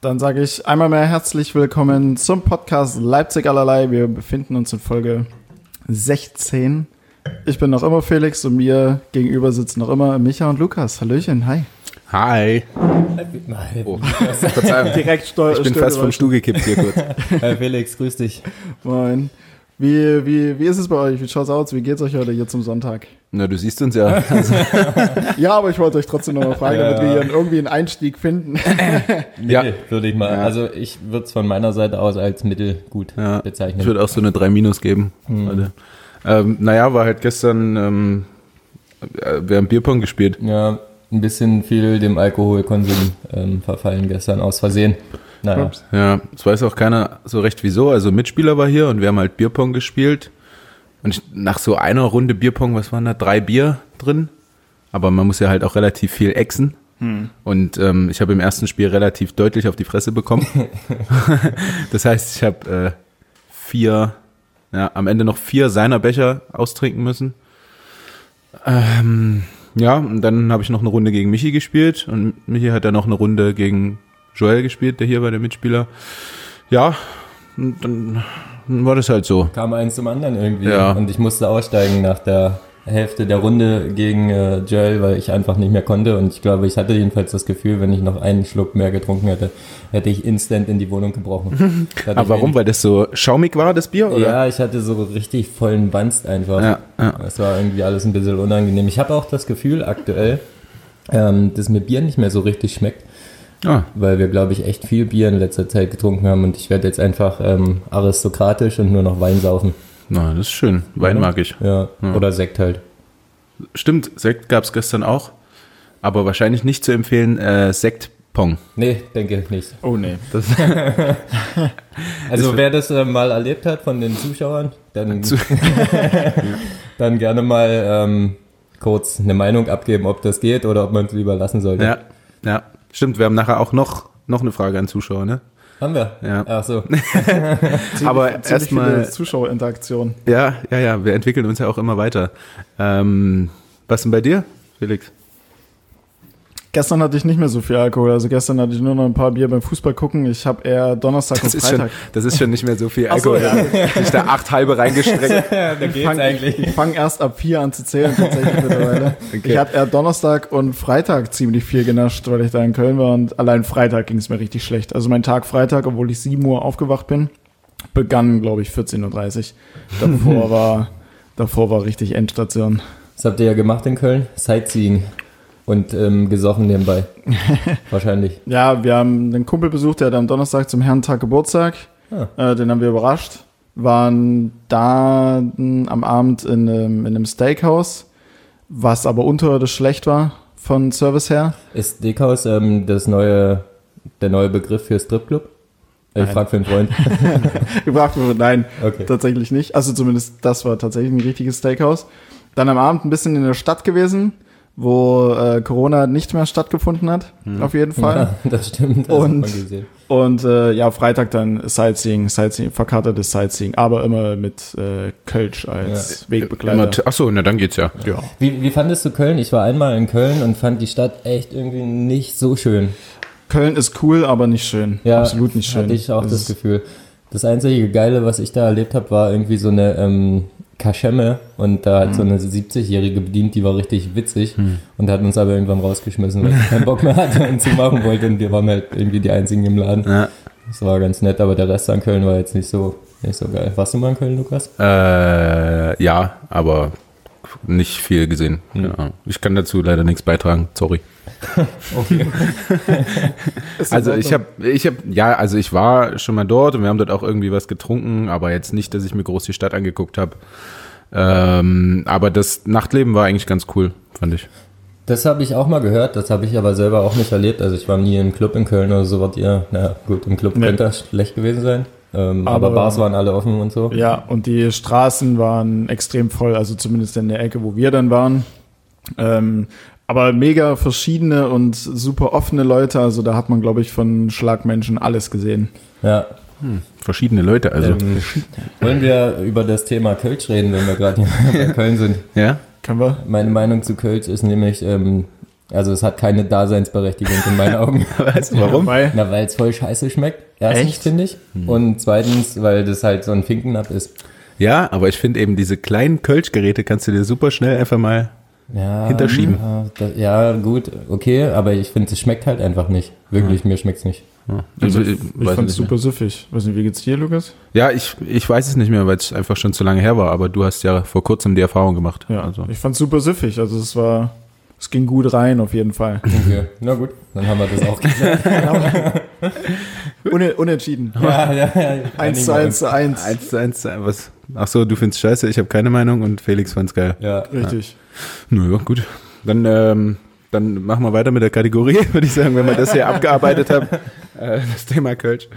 Dann sage ich einmal mehr herzlich willkommen zum Podcast Leipzig allerlei. Wir befinden uns in Folge 16. Ich bin noch immer Felix und mir gegenüber sitzen noch immer Micha und Lukas. Hallöchen, hi. Hi. Oh. Verzeihung. Direkt steuer. Ich bin fast vom Stuhl gekippt hier kurz. Herr Felix, grüß dich. Moin. Wie, wie, wie ist es bei euch? Wie schaut's aus? Wie geht's euch heute hier zum Sonntag? Na, du siehst uns ja. Also, Ja, aber ich wollte euch trotzdem noch mal fragen, Ja. damit wir hier irgendwie einen Einstieg finden. Ja. Würde ich mal. Ja. Also ich würde es von meiner Seite aus als mittelgut ja, bezeichnen. ich würde auch so eine 3 Minus geben. heute. Ähm, naja, war halt gestern, ähm, äh, wir haben Bierpong gespielt. ja, ein bisschen viel dem Alkoholkonsum ähm, verfallen gestern aus Versehen. Naja. Ja, es weiß auch keiner so recht wieso. Also Mitspieler war hier und wir haben halt Bierpong gespielt. Und ich, nach so einer Runde Bierpong, was waren da? Drei Bier drin. Aber man muss ja halt auch relativ viel exen. Und ähm, ich habe im ersten Spiel relativ deutlich auf die Fresse bekommen. das heißt, ich habe äh, vier, ja, am Ende noch vier seiner Becher austrinken müssen. Ähm, ja, und dann habe ich noch eine Runde gegen Michi gespielt und Michi hat dann noch eine Runde gegen Joel gespielt, der hier war der Mitspieler. Ja, und dann war das halt so. kam eins zum anderen irgendwie. Ja. Und ich musste aussteigen nach der Hälfte der Runde gegen äh, Joel, weil ich einfach nicht mehr konnte. Und ich glaube, ich hatte jedenfalls das Gefühl, wenn ich noch einen Schluck mehr getrunken hätte, hätte ich instant in die Wohnung gebrochen. Aber warum? Weil das so schaumig war, das Bier? Oder? Ja, ich hatte so richtig vollen Banst einfach. Ja, ja. Das war irgendwie alles ein bisschen unangenehm. Ich habe auch das Gefühl aktuell, ähm, dass mir Bier nicht mehr so richtig schmeckt, Ah, weil wir, glaube ich, echt viel Bier in letzter Zeit getrunken haben und ich werde jetzt einfach ähm, aristokratisch und nur noch Wein saufen. na, das ist schön. Wein mag ich. Ja, oder Sekt halt. Stimmt, Sekt gab es gestern auch. Aber wahrscheinlich nicht zu empfehlen, äh, Sektpong. Nee, denke nicht. Oh nee. Das, Also wer das äh, mal erlebt hat von den Zuschauern, dann, dann gerne mal ähm, kurz eine Meinung abgeben, ob das geht oder ob man es lieber lassen sollte. ja, ja, stimmt. Wir haben nachher auch noch, noch eine Frage an Zuschauer, ne? Haben wir? Ja. Ach so. Aber erstmal- Zuschauerinteraktion. Ja, ja, ja, wir entwickeln uns ja auch immer weiter. Ähm, was denn bei dir, Felix? Gestern hatte ich nicht mehr so viel Alkohol. Also gestern hatte ich nur noch ein paar Bier beim Fußball gucken. Ich habe eher Donnerstag Das und ist, schon, Freitag. das ist schon nicht mehr so viel Ach so, Alkohol. Ich da acht halbe reingestreckt. da geht's fang, eigentlich. Ich fange erst ab vier an zu zählen tatsächlich mittlerweile. Okay. Ich habe eher Donnerstag und Freitag ziemlich viel genascht, weil ich da in Köln war und allein Freitag ging es mir richtig schlecht. Also mein Tag Freitag, obwohl ich 7 Uhr aufgewacht bin, begann, glaube ich, 14.30 Uhr. Davor war, davor war richtig Endstation. Das habt ihr ja gemacht in Köln. Sightseeing. Und ähm, gesoffen nebenbei. Wahrscheinlich. Ja, wir haben einen Kumpel besucht, der hatte am Donnerstag zum Herrentag Geburtstag. Ah. Äh, den haben wir überrascht. Waren da mh, am Abend in einem, in einem Steakhouse, was aber unterirdisch schlecht war von Service her. Ist Steakhouse ähm, das neue, der neue Begriff für Stripclub? Ich Nein. frag für einen Freund. Gefragt wurde, nein, Okay. tatsächlich nicht. Also zumindest das war tatsächlich ein richtiges Steakhouse. Dann am Abend ein bisschen in der Stadt gewesen, wo äh, Corona nicht mehr stattgefunden hat, auf jeden Fall. Ja, das stimmt. Das Und-. Und äh, ja, Freitag dann Sightseeing, Sightseeing, verkartetes Sightseeing, aber immer mit äh, Kölsch als Wegbegleiter. Achso, na dann geht's ja. Ja. Wie, wie fandest du Köln? Ich war einmal in Köln und fand die Stadt echt irgendwie nicht so schön. Köln ist cool, aber nicht schön. Ja, Absolut nicht schön. Hatte ich auch das, ist- Gefühl. Das einzige Geile, was ich da erlebt habe, war irgendwie so eine ähm, Kaschemme und da hat so Mhm. eine 70-Jährige bedient, die war richtig witzig und hat uns aber irgendwann rausgeschmissen, weil sie keinen Bock mehr hatte und zumachen wollte und wir waren halt irgendwie die einzigen im Laden. Ja. Das war ganz nett, aber der Rest an Köln war jetzt nicht so, nicht so geil. Warst du mal in Köln, Lukas? Äh, ja, aber nicht viel gesehen. Ja. Ich kann dazu leider nichts beitragen. Sorry. Okay. Also ich habe, ich habe, ja, also ich war schon mal dort und wir haben dort auch irgendwie was getrunken, aber jetzt nicht, dass ich mir groß die Stadt angeguckt habe. Ähm, aber das Nachtleben war eigentlich ganz cool, fand ich. Das habe ich auch mal gehört, das habe ich aber selber auch nicht erlebt. Also ich war nie im Club in Köln oder so, wart ihr, na gut, im Club Nee. könnte das schlecht gewesen sein. Ähm, aber, Aber- Bars waren alle offen und so. Ja, und die Straßen waren extrem voll, also zumindest in der Ecke, wo wir dann waren. Ähm, aber mega verschiedene und super offene Leute, also da hat man, glaube ich, von Schlagmenschen alles gesehen. Ja. Verschiedene Leute, also. Ähm, wollen wir über das Thema Kölsch reden, wenn wir gerade hier bei Köln sind? ja? Können wir? Meine Meinung zu Kölsch ist nämlich, ähm, Also es hat keine Daseinsberechtigung in meinen Augen. Weißt du warum? Weil, Na, weil es voll scheiße schmeckt. Erstens Echt? finde ich. Und zweitens, weil das halt so ein Finkenab ist. Ja, aber ich finde eben diese kleinen Kölschgeräte kannst du dir super schnell einfach mal Ja, Hinterschieben. Ja, da, ja, gut, okay, aber ich finde, es schmeckt halt einfach nicht. Wirklich, mir schmeckt's nicht. Ja, also, ich, ich weiß fand's nicht super süffig. Weiß nicht, wie geht's dir, Lukas? Ja, ich, ich weiß es nicht mehr, weil es einfach schon zu lange her war, aber du hast ja vor kurzem die Erfahrung gemacht. Ja, Also. ich fand's super süffig. Also es war, es ging gut rein auf jeden Fall. Okay, na gut, dann haben wir das auch geklärt. Une, unentschieden. ja, ja, ja. Eins zu eins zu eins. Eins zu eins, zu- was? Ach so, du findest scheiße, ich habe keine Meinung und Felix fand's geil. Ja, Richtig. Ja, gut. Dann, ähm, dann machen wir weiter mit der Kategorie, würde ich sagen, wenn wir das hier abgearbeitet haben. Äh, das Thema Kölsch.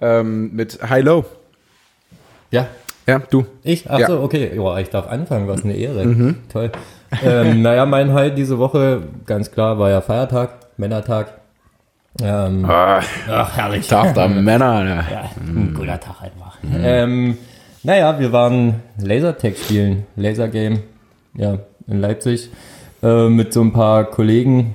Ähm, mit High-Low. ja. Ja, du. Ich? Ach Ja. so, okay. Joa, ich darf anfangen, was eine Ehre. Toll. Ähm, naja, mein Highlight diese Woche, ganz klar, war ja Feiertag, Männertag. Ähm, Ah, ach, herrlich. Tag der Männer. Ja. Ja, ein guter Tag einfach. Ähm, naja, wir waren Lasertag spielen, Lasergame, ja, in Leipzig, äh, mit so ein paar Kollegen,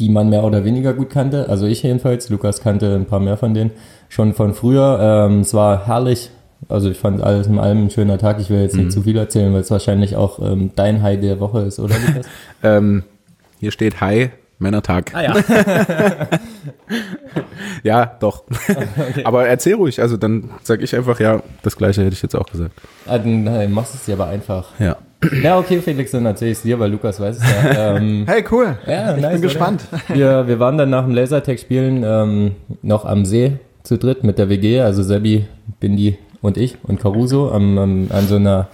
die man mehr oder weniger gut kannte. Also ich jedenfalls, Lukas kannte ein paar mehr von denen schon von früher. Ähm, es war herrlich. Also ich fand alles in allem ein schöner Tag. Ich will jetzt nicht zu viel erzählen, weil es wahrscheinlich auch ähm, dein High der Woche ist, oder Lukas? Ähm, hier steht Hi, Männertag. ah ja. Ja, doch. Aber erzähl ruhig, also dann sag ich einfach, ja, das gleiche hätte ich jetzt auch gesagt. Ah, dann äh, machst du es dir aber einfach. Ja. Ja, okay, Felix, dann erzähl ich es dir, weil Lukas weiß es ja. Ähm, Hey, cool. Ja, ich nice, bin oder? gespannt. Wir, wir waren dann nach dem Lasertag spielen ähm, noch am See zu dritt mit der WG, also Sebi, Bindi und ich und Caruso am, am, an so einer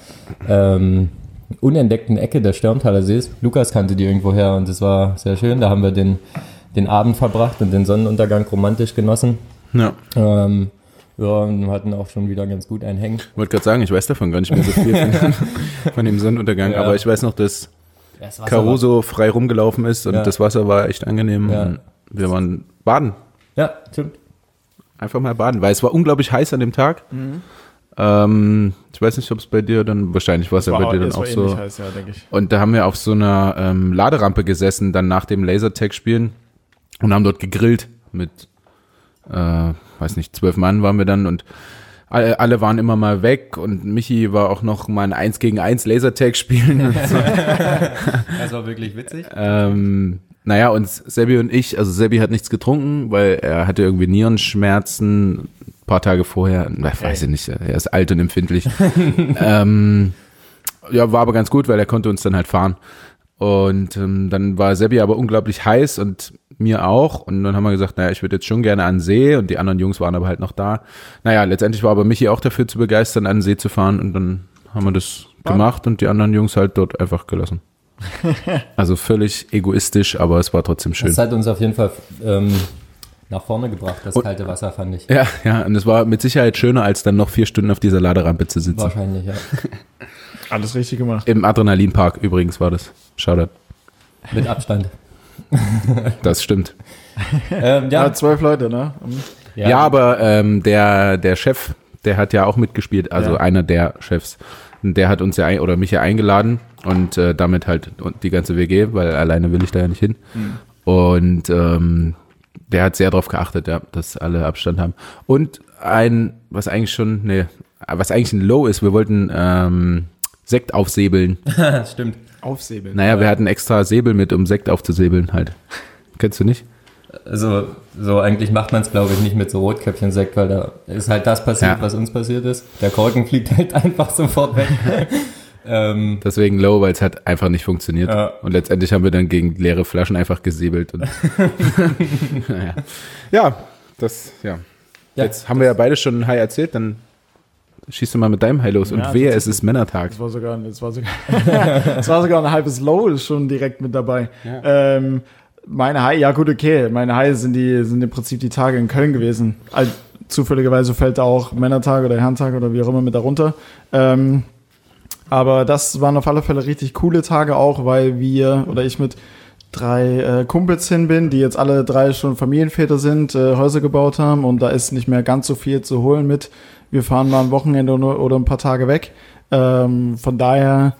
ähm, unentdeckten Ecke des Störmtaler Sees. Lukas kannte die irgendwo her und es war sehr schön. Da haben wir den, den Abend verbracht und den Sonnenuntergang romantisch genossen. Ja. Ähm, ja, und hatten auch schon wieder ganz gut einen Hängen. Wollte gerade sagen, ich weiß davon gar nicht mehr so viel von, dem Sonnenuntergang, Ja. aber ich weiß noch, dass Caruso frei rumgelaufen ist und Ja. das Wasser war echt angenehm. Ja. Wir waren baden, war- Ja, stimmt. einfach mal baden, weil es war unglaublich heiß an dem Tag. Ähm, ich weiß nicht, ob es bei dir dann, wahrscheinlich war es ja bei dir dann auch so. heiß, ja, denke ich. Und da haben wir auf so einer ähm, Laderampe gesessen, dann nach dem Lasertag-Spielen und haben dort gegrillt mit, äh, weiß nicht, zwölf Mann waren wir dann und alle, alle waren immer mal weg und Michi war auch noch mal ein 1 gegen 1 Lasertag spielen. Und so. Das war wirklich witzig. ähm, naja, und Sebi und ich, also Sebi hat nichts getrunken, weil er hatte irgendwie Nierenschmerzen paar Tage vorher. Na, weiß ich nicht, er ist alt und empfindlich. ähm, ja, war aber ganz gut, weil er konnte uns dann halt fahren. Und ähm, dann war Sebi aber unglaublich heiß und mir auch. Und dann haben wir gesagt, naja, ich würde jetzt schon gerne an den See. Und die anderen Jungs waren aber halt noch da. Naja, letztendlich war aber Michi auch dafür zu begeistern, an den See zu fahren. Und dann haben wir das gemacht und die anderen Jungs halt dort einfach gelassen. Also völlig egoistisch, aber es war trotzdem schön. Das hat uns auf jeden Fall ähm, nach vorne gebracht, das Und- kalte Wasser, fand ich. Ja, ja, und es war mit Sicherheit schöner, als dann noch vier Stunden auf dieser Laderampe zu sitzen. Wahrscheinlich, ja. Alles richtig gemacht. Im Adrenalinpark übrigens war das. Shoutout. Mit Abstand. Das stimmt. ähm, Ja, ja, zwölf Leute, ne? Ja, aber ähm, der, der Chef, der hat ja auch mitgespielt, also Ja. einer der Chefs. Der hat uns ja ein, oder mich ja eingeladen und äh, damit halt die ganze WG, weil alleine will ich da ja nicht hin. Und ähm, der hat sehr darauf geachtet, ja, dass alle Abstand haben. Und ein, was eigentlich schon, nee, was eigentlich ein Low ist, wir wollten ähm, Sekt aufsäbeln. stimmt. Aufsäbeln. Naja, wir hatten extra Säbel mit, um Sekt aufzusäbeln halt. Kennst du nicht? Also, so eigentlich macht man es, glaube ich, nicht mit so Rotkäppchen-Sekt, weil da ist halt das passiert, Ja. was uns passiert ist. Der Korken fliegt halt einfach sofort weg. ähm, Deswegen low, weil es hat einfach nicht funktioniert. Ja. Und letztendlich haben wir dann gegen leere Flaschen einfach gesäbelt. Und naja. Ja, das, ja. Ja, Jetzt haben wir ja beide schon ein High erzählt, dann schießt du mal mit deinem High los. Und Ja, wehe, es ist Männertag. Das war sogar, das war sogar, das war sogar ein halbes Low, ist schon direkt mit dabei. Ja. Ähm, meine High, ja gut, okay. Meine High sind die, sind im Prinzip die Tage in Köln gewesen. All, zufälligerweise fällt da auch Männertag oder Herrentag oder wie auch immer mit darunter. Ähm, aber das waren auf alle Fälle richtig coole Tage auch, weil wir oder ich mit drei äh, Kumpels hin bin, die jetzt alle drei schon Familienväter sind, äh, Häuser gebaut haben und da ist nicht mehr ganz so viel zu holen mit. Wir fahren mal ein Wochenende oder, oder ein paar Tage weg. Ähm, von daher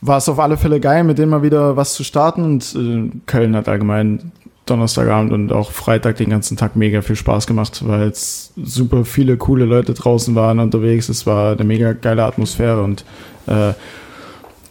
war es auf alle Fälle geil, mit denen mal wieder was zu starten. Und äh, Köln hat allgemein Donnerstagabend und auch Freitag den ganzen Tag mega viel Spaß gemacht, weil es super viele coole Leute draußen waren unterwegs. Es war eine mega geile Atmosphäre und äh,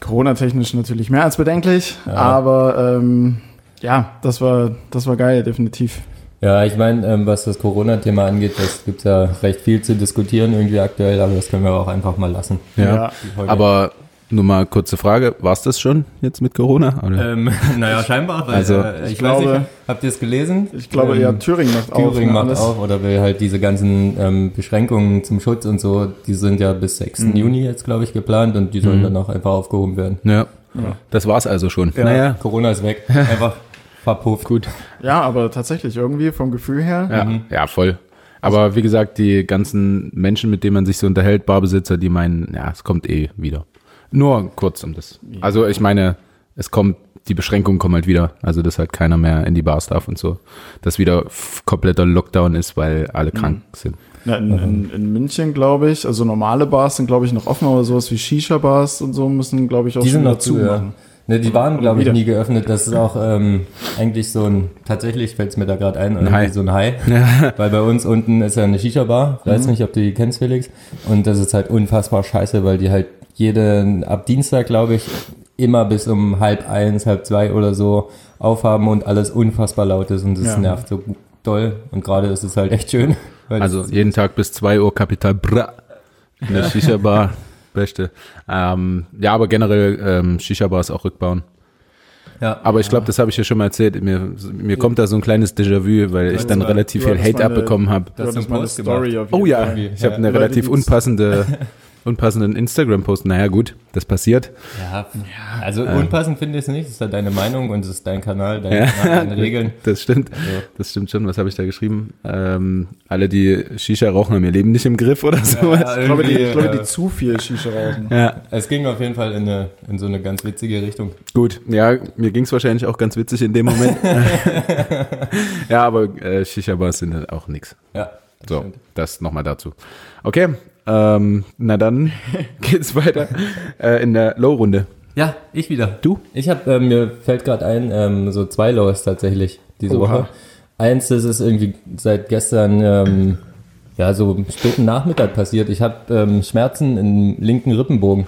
Corona-technisch natürlich mehr als bedenklich, Ja. aber ähm, ja, das war, das war geil, definitiv. Ja, ich meine, ähm, was das Corona-Thema angeht, das gibt ja recht viel zu diskutieren irgendwie aktuell, aber das können wir auch einfach mal lassen. Ja. Heute- Aber nur mal kurze Frage, war es das schon jetzt mit Corona? Oder? Ähm, naja, scheinbar, weil Also, äh, ich, ich weiß glaube- nicht, habt ihr es gelesen? Ich glaube, Ähm, ja, Thüringen macht auf. Thüringen ne, macht alles. auf oder will halt diese ganzen ähm, Beschränkungen zum Schutz und so, die sind ja bis 6. Mhm. Juni jetzt, glaube ich, geplant und die sollen dann auch einfach aufgehoben werden. ja. Ja. Das war's also schon. Ja. Naja, Corona ist weg, einfach verpufft. gut. Ja, aber tatsächlich irgendwie vom Gefühl her. Ja, ja, voll. Aber wie gesagt, die ganzen Menschen, mit denen man sich so unterhält, Barbesitzer, die meinen, ja, es kommt eh wieder. Nur kurz um das. Also ich meine, es kommt, die Beschränkungen kommen halt wieder. Also dass halt keiner mehr in die Bars darf und so. Dass wieder kompletter Lockdown ist, weil alle krank sind. Na, in, in, in München, glaube ich, also normale Bars sind, glaube ich, noch offen, aber sowas wie Shisha-Bars und so müssen, glaube ich, auch Die sind schon noch zu, ja. Ne, die waren, glaube ich, nie geöffnet. Das ist auch ähm, eigentlich so ein, tatsächlich fällt es mir da gerade ein, irgendwie Hai. so ein Hai. Weil bei uns unten ist ja eine Shisha-Bar. Ich weiß nicht, ob du die kennst, Felix. Und das ist halt unfassbar scheiße, weil die halt jede, ab Dienstag, glaube ich, immer bis um halb eins, halb zwei oder so aufhaben und alles unfassbar laut ist und das Ja. nervt so doll. Und gerade ist es halt echt schön. Weil Also es- jeden Tag bis 2 Uhr Kapital Bra. In der Shisha-Bar. Beste. Ähm, ja, aber generell ähm, Shisha-Bars auch rückbauen. ja. Aber ich glaube, das habe ich ja schon mal erzählt. Mir, mir kommt da so ein kleines Déjà-vu, weil ich dann relativ viel Hate eine- abbekommen habe. Das ist eine Post Story auf jeden Oh ja, Fall. ich habe Ja, eine relativ unpassende, unpassenden Instagram-Post. Naja, gut, das passiert. Ja, also unpassend finde ich es nicht. Das ist halt deine Meinung und es ist dein Kanal, dein Kanal, deine Regeln. Das stimmt. Das stimmt schon. Was habe ich da geschrieben? Ähm, alle, die Shisha rauchen, haben ihr Leben nicht im Griff oder sowas. Ja, Ich glaube, die, ich glaube, äh, die zu viel Shisha rauchen. Ja, Es ging auf jeden Fall in, eine, in so eine ganz witzige Richtung. gut. Ja, mir ging es wahrscheinlich auch ganz witzig in dem Moment. ja, aber äh, Shisha-Bars sind halt auch nix. Ja, So, das nochmal dazu. Okay, ähm, na dann geht's weiter äh, in der Low-Runde. Ja, ich wieder. Du? Ich habe, ähm, mir fällt gerade ein, ähm, so zwei Lows tatsächlich diese Oha. Woche. Eins, das ist irgendwie seit gestern, ähm, ja, so späten Nachmittag passiert. Ich habe ähm, Schmerzen im linken Rippenbogen.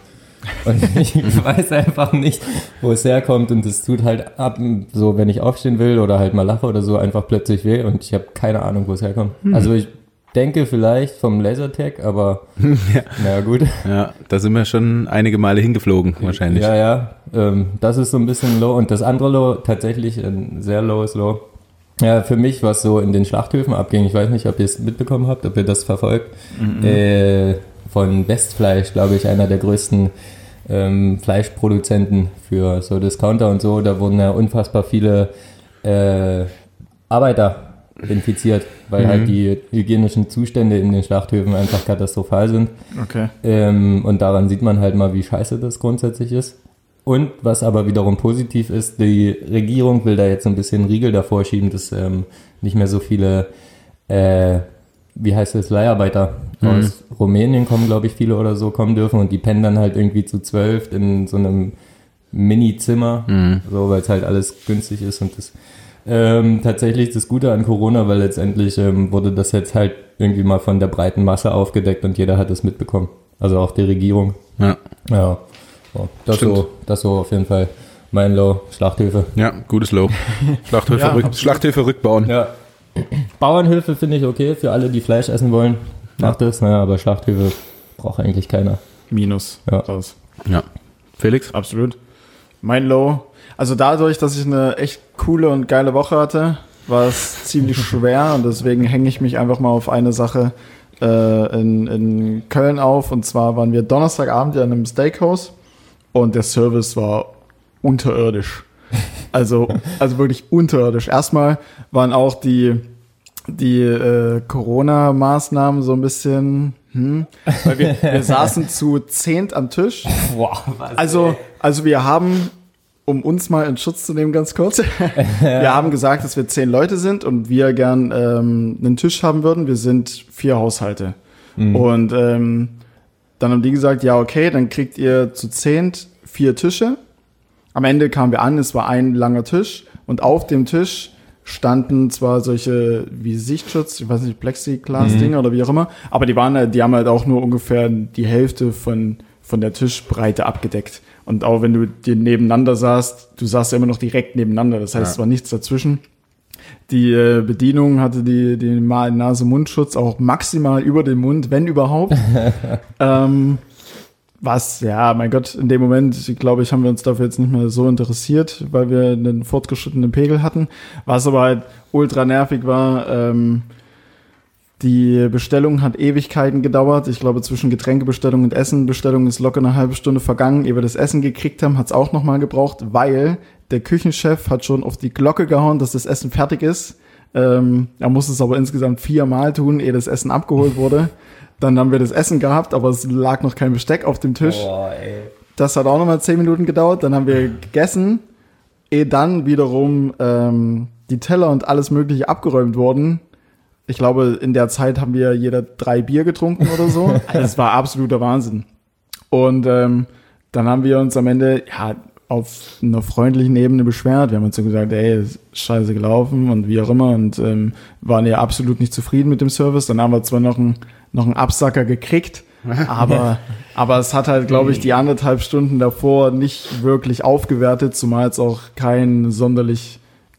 Und ich weiß einfach nicht, wo es herkommt. Und es tut halt ab, so wenn ich aufstehen will oder halt mal lache oder so, einfach plötzlich weh. Und ich habe keine Ahnung, wo es herkommt. Also ich denke vielleicht vom Lasertag, aber naja gut. Ja, da sind wir schon einige Male hingeflogen, wahrscheinlich. Ja, ja. Ähm, das ist so ein bisschen low. Und das andere Low, tatsächlich ein sehr lowes Low. Ja, für mich, was so in den Schlachthöfen abging, ich weiß nicht, ob ihr es mitbekommen habt, ob ihr das verfolgt, äh, von Westfleisch, glaube ich, einer der größten ähm, Fleischproduzenten für so Discounter und so. Da wurden ja unfassbar viele äh, Arbeiter infiziert, weil halt die hygienischen Zustände in den Schlachthöfen einfach katastrophal sind. Okay. Ähm, und daran sieht man halt mal, wie scheiße das grundsätzlich ist. Und was aber wiederum positiv ist, die Regierung will da jetzt so ein bisschen Riegel davor schieben, dass ähm, nicht mehr so viele, äh, wie heißt es, Leiharbeiter aus Rumänien kommen, glaube ich, viele oder so kommen dürfen und die pennen dann halt irgendwie zu zwölf in so einem Mini-Zimmer, so, weil es halt alles günstig ist und das ähm, tatsächlich das Gute an Corona, weil letztendlich ähm, wurde das jetzt halt irgendwie mal von der breiten Masse aufgedeckt und jeder hat es mitbekommen. Also auch die Regierung. Ja, Ja, so, das, Stimmt. so, das so auf jeden Fall mein Low, Schlachthöfe. ja gutes Low. Schlachthöfe, Ja, rück, absolut. Schlachthöfe rückbauen. Ja. Bauernhöfe finde ich okay für alle, die Fleisch essen wollen. Macht es, naja, aber Schlachthöfe braucht eigentlich keiner. Minus. Ja. Raus. Ja. Felix? Absolut. Mein Low. Also dadurch, dass ich eine echt coole und geile Woche hatte, war es ziemlich schwer und deswegen hänge ich mich einfach mal auf eine Sache äh, in, in Köln auf. Und zwar waren wir Donnerstagabend ja in einem Steakhouse und der Service war unterirdisch. Also, also wirklich unterirdisch. Erstmal waren auch die, die äh, Corona-Maßnahmen so ein bisschen, hm, weil wir, wir saßen zu zehnt am Tisch. Boah, was? Also, also wir haben, um uns mal in Schutz zu nehmen, ganz kurz, wir haben gesagt, dass wir zehn Leute sind und wir gern ähm, einen Tisch haben würden. Wir sind vier Haushalte. Und ähm, dann haben die gesagt, ja, okay, dann kriegt ihr zu zehnt vier Tische. Am Ende kamen wir an, es war ein langer Tisch und auf dem Tisch standen zwar solche wie Sichtschutz, ich weiß nicht, Plexiglas-Dinger oder wie auch immer, aber die waren halt, die haben halt auch nur ungefähr die Hälfte von, von der Tischbreite abgedeckt. Und auch wenn du dir nebeneinander saßt, du saßt ja immer noch direkt nebeneinander, das heißt, Ja. es war nichts dazwischen. Die äh, Bedienung hatte die, den Nase-Mundschutz auch maximal über den Mund, wenn überhaupt. ähm, was, ja, mein Gott, in dem Moment, glaube ich, haben wir uns dafür jetzt nicht mehr so interessiert, weil wir einen fortgeschrittenen Pegel hatten. Was aber halt ultra nervig war, ähm, die Bestellung hat Ewigkeiten gedauert. Ich glaube, zwischen Getränkebestellung und Essenbestellung ist locker eine halbe Stunde vergangen. Ehe wir das Essen gekriegt haben, hat es auch nochmal gebraucht, weil der Küchenchef hat schon auf die Glocke gehauen, dass das Essen fertig ist. Ähm, er muss es aber insgesamt viermal tun, ehe das Essen abgeholt wurde. Dann haben wir das Essen gehabt, aber es lag noch kein Besteck auf dem Tisch. Boah, ey. Das hat auch nochmal zehn Minuten gedauert. Dann haben wir gegessen, ehe dann wiederum ähm, die Teller und alles Mögliche abgeräumt wurden. Ich glaube, in der Zeit haben wir jeder drei Bier getrunken oder so. Das war absoluter Wahnsinn. Und ähm, dann haben wir uns am Ende ja auf einer freundlichen Ebene beschwert. Wir haben uns so gesagt, ey, ist scheiße gelaufen und wie auch immer und ähm, waren ja absolut nicht zufrieden mit dem Service. Dann haben wir zwar noch einen, noch einen Absacker gekriegt, aber, aber es hat halt, glaube ich, die anderthalb Stunden davor nicht wirklich aufgewertet, zumal es auch kein sonderlich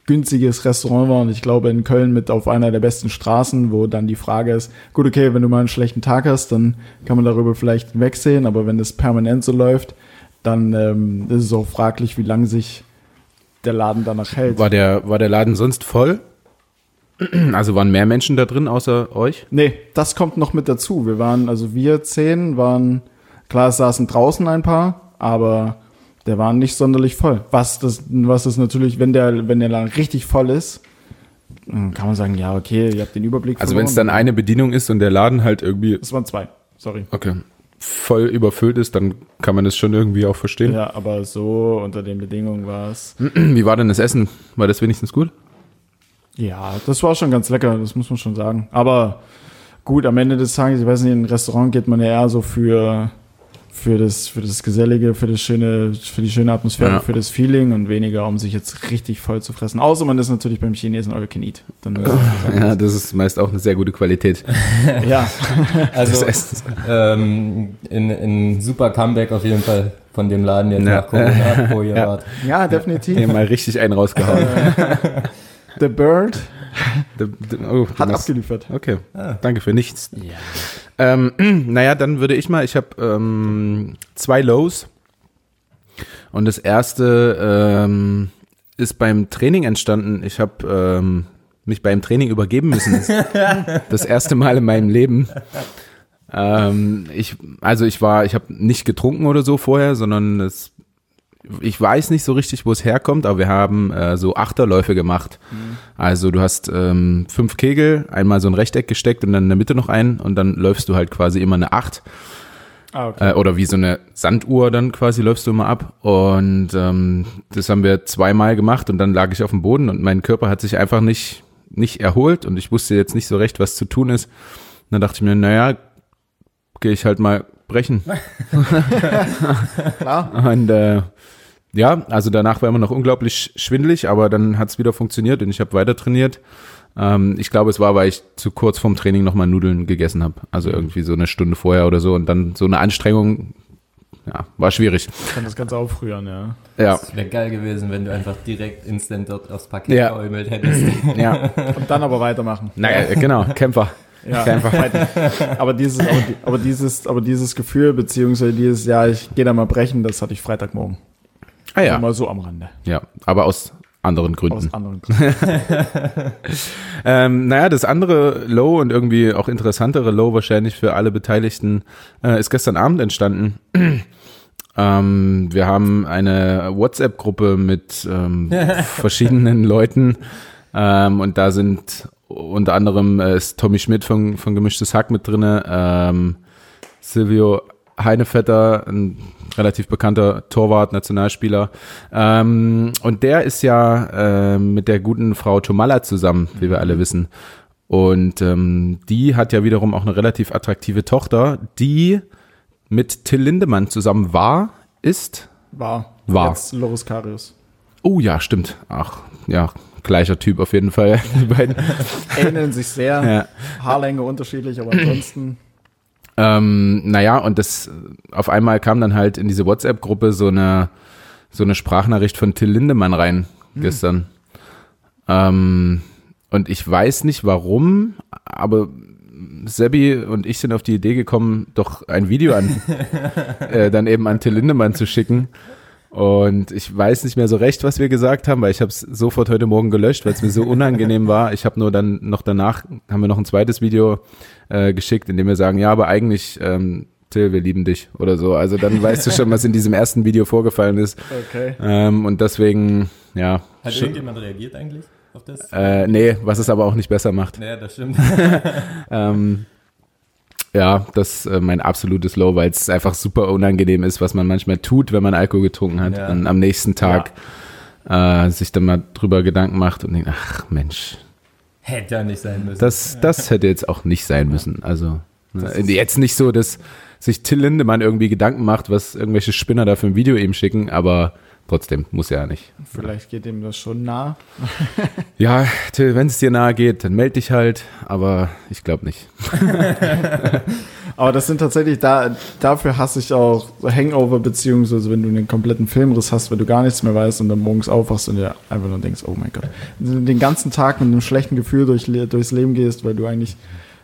günstiges Restaurant war und ich glaube in Köln mit auf einer der besten Straßen, wo dann die Frage ist, gut, okay, wenn du mal einen schlechten Tag hast, dann kann man darüber vielleicht wegsehen, aber wenn das permanent so läuft, dann ähm, ist es auch fraglich, wie lange sich der Laden danach hält. War der, war der Laden sonst voll? Also waren mehr Menschen da drin außer euch? Nee, das kommt noch mit dazu. Wir waren, also wir zehn waren, klar, es saßen draußen ein paar, aber der war nicht sonderlich voll. Was das, was das natürlich, wenn der, wenn der Laden richtig voll ist, kann man sagen, ja, okay, ihr habt den Überblick Also wenn es dann eine Bedienung ist und der Laden halt irgendwie, Es waren zwei, sorry. okay, voll überfüllt ist, dann kann man das schon irgendwie auch verstehen. Ja, aber so unter den Bedingungen war es. Wie war denn das Essen? War das wenigstens gut? Ja, das war schon ganz lecker, das muss man schon sagen. Aber gut, am Ende des Tages, ich weiß nicht, in ein Restaurant geht man ja eher so für, für, das, für das Gesellige, für, das schöne, für die schöne Atmosphäre, Ja. für das Feeling und weniger, um sich jetzt richtig voll zu fressen. Außer man ist natürlich beim Chinesen all you can eat. Ja, das ist meist auch eine sehr gute Qualität ja, Also ähm, in, in super Comeback auf jeden Fall von dem Laden jetzt Ja. nach Corona, wo ihr Ja. wart. ja, definitiv. Hier mal richtig einen rausgehauen. The Bird D- d- oh, du hat machst- abgeliefert. Okay, danke für nichts. Ähm, naja, dann würde ich mal, ich habe ähm, zwei Lows. Und das erste ähm, ist beim Training entstanden. Ich habe ähm, mich beim Training übergeben müssen. das erste Mal in meinem Leben. Ähm, ich, also ich war, ich habe nicht getrunken oder so vorher, sondern es, ich weiß nicht so richtig, wo es herkommt, aber wir haben äh, so Achterläufe gemacht. Also du hast ähm, fünf Kegel, einmal so ein Rechteck gesteckt und dann in der Mitte noch einen und dann läufst du halt quasi immer eine Acht. Ah, okay. Äh, oder wie so eine Sanduhr dann quasi läufst du immer ab. Und ähm, das haben wir zweimal gemacht und dann lag ich auf dem Boden und mein Körper hat sich einfach nicht, nicht erholt und ich wusste jetzt nicht so recht, was zu tun ist. Und dann dachte ich mir, naja, gehe ich halt mal brechen. Klar. Und äh, ja, also danach war immer noch unglaublich schwindelig, aber dann hat es wieder funktioniert und ich habe weiter trainiert. Ähm, ich glaube, es war, weil ich zu kurz vorm Training nochmal Nudeln gegessen habe. Also irgendwie so eine Stunde vorher oder so und dann so eine Anstrengung, ja, war schwierig. Ich kann das Ganze aufrühren, ja. Ja, Es wäre geil gewesen, wenn du einfach direkt instant dort aufs Paket Ja. geäumelt hättest. ja. Und dann aber weitermachen. Naja, genau, Kämpfer. Ja, Kämpfer. aber dieses, aber, aber dieses, aber dieses Gefühl, beziehungsweise dieses, ja, ich gehe da mal brechen, das hatte ich Freitagmorgen. Ah ja, Mal so am Rande. ja, aber aus anderen Gründen. Aus anderen Gründen. Ähm, naja, das andere Low und irgendwie auch interessantere Low wahrscheinlich für alle Beteiligten äh, ist gestern Abend entstanden. ähm, wir haben eine WhatsApp-Gruppe mit ähm, verschiedenen Leuten ähm, und da sind unter anderem äh, ist Tommy Schmidt von, von Gemischtes Hack mit drinne, ähm, Silvio Heinevetter, ein relativ bekannter Torwart, Nationalspieler. Ähm, und der ist ja äh, mit der guten Frau Tomalla zusammen, wie wir alle wissen. Und ähm, die hat ja wiederum auch eine relativ attraktive Tochter, die mit Till Lindemann zusammen war, ist, War. War. Jetzt Loris Karius. Oh ja, stimmt. Ach, ja, gleicher Typ auf jeden Fall. Die beiden. Ähneln sich sehr. Ja. Haarlänge unterschiedlich, aber ansonsten. Ähm, naja, und das auf einmal kam dann halt in diese WhatsApp-Gruppe so eine, so eine Sprachnachricht von Till Lindemann rein gestern. Ähm, und ich weiß nicht warum, aber Sebi und ich sind auf die Idee gekommen, doch ein Video an äh, dann eben an Till Lindemann zu schicken. Und ich weiß nicht mehr so recht, was wir gesagt haben, weil ich habe es sofort heute Morgen gelöscht, weil es mir so unangenehm war. Ich habe nur dann noch danach, haben wir noch ein zweites Video äh, geschickt, in dem wir sagen, ja, aber eigentlich, ähm, Till, wir lieben dich oder so. Also dann weißt du schon, was in diesem ersten Video vorgefallen ist. Okay. Ähm, und deswegen, ja. Hat irgendjemand reagiert eigentlich auf das? äh, nee, was es aber auch nicht besser macht. Naja, das stimmt. Ähm, ja, das ist äh, mein absolutes Low, weil es einfach super unangenehm ist, was man manchmal tut, wenn man Alkohol getrunken hat Ja. und am nächsten Tag äh, sich dann mal drüber Gedanken macht und denkt, ach Mensch, Hätte ja nicht sein müssen. das, das hätte jetzt auch nicht sein müssen. Also ne, jetzt nicht so, dass sich Till Lindemann irgendwie Gedanken macht, was irgendwelche Spinner da für ein Video ihm schicken, aber trotzdem muss ja nicht. Vielleicht geht ihm das schon nah. Ja, Till, wenn es dir nahe geht, dann melde dich halt, aber ich glaube nicht. Aber das sind tatsächlich, da, dafür hasse ich auch Hangover, beziehungsweise wenn du einen kompletten Filmriss hast, wenn du gar nichts mehr weißt und dann morgens aufwachst und dir einfach nur denkst, oh mein Gott. Den ganzen Tag mit einem schlechten Gefühl durch, durchs Leben gehst, weil du eigentlich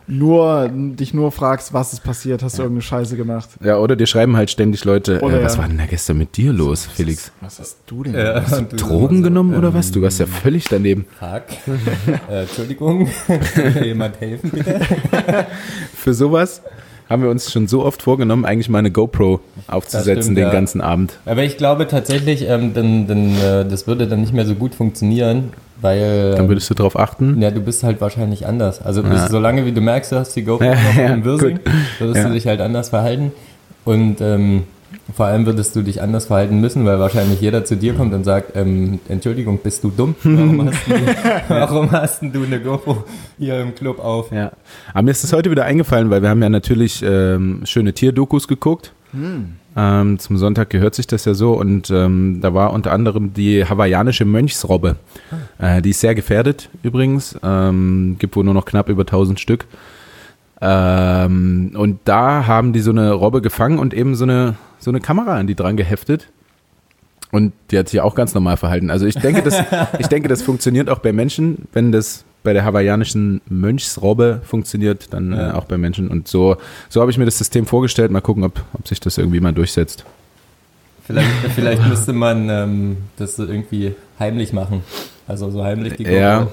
nur, dich nur fragst, was ist passiert, hast du irgendeine Scheiße gemacht. Ja, oder dir schreiben halt ständig Leute, Oder äh, was ja. war denn da gestern mit dir los, Felix? Was hast du denn? Ja, gemacht? und du Drogen so, genommen oder ähm, was? Du warst ja völlig daneben. Fuck. äh, Entschuldigung. Kann mir jemand helfen, bitte? Für sowas haben wir uns schon so oft vorgenommen, eigentlich mal eine GoPro aufzusetzen stimmt, den ja. ganzen Abend. Aber ich glaube tatsächlich, ähm, dann, dann, äh, das würde dann nicht mehr so gut funktionieren, weil Dann würdest du drauf achten. ja, du bist halt wahrscheinlich anders. Also bis, Ja. solange wie du merkst, du hast die GoPro Ja, noch im Wirsing, würdest Ja. du dich halt anders verhalten. Und ähm, vor allem würdest du dich anders verhalten müssen, weil wahrscheinlich jeder zu dir kommt und sagt, ähm, Entschuldigung, bist du dumm? Warum hast, du, warum hast du eine GoPro hier im Club auf? Ja. Aber mir ist das heute wieder eingefallen, weil wir haben ja natürlich ähm, schöne Tierdokus geguckt. Ähm, zum Sonntag gehört sich das ja so und ähm, da war unter anderem die hawaiianische Mönchsrobbe. Äh, die ist sehr gefährdet übrigens, ähm, gibt wohl nur noch knapp über 1000 Stück. Ähm, und da haben die so eine Robbe gefangen und eben so eine, so eine Kamera an die dran geheftet. Und die hat sich auch ganz normal verhalten. Also ich denke, das, ich denke, das funktioniert auch bei Menschen, wenn das bei der hawaiianischen Mönchsrobbe funktioniert, dann Ja. äh, auch bei Menschen. Und so, so habe ich mir das System vorgestellt. Mal gucken, ob, ob sich das irgendwie mal durchsetzt. Vielleicht, vielleicht müsste man ähm, das so irgendwie heimlich machen. Also so heimlich die GoPro. Ja,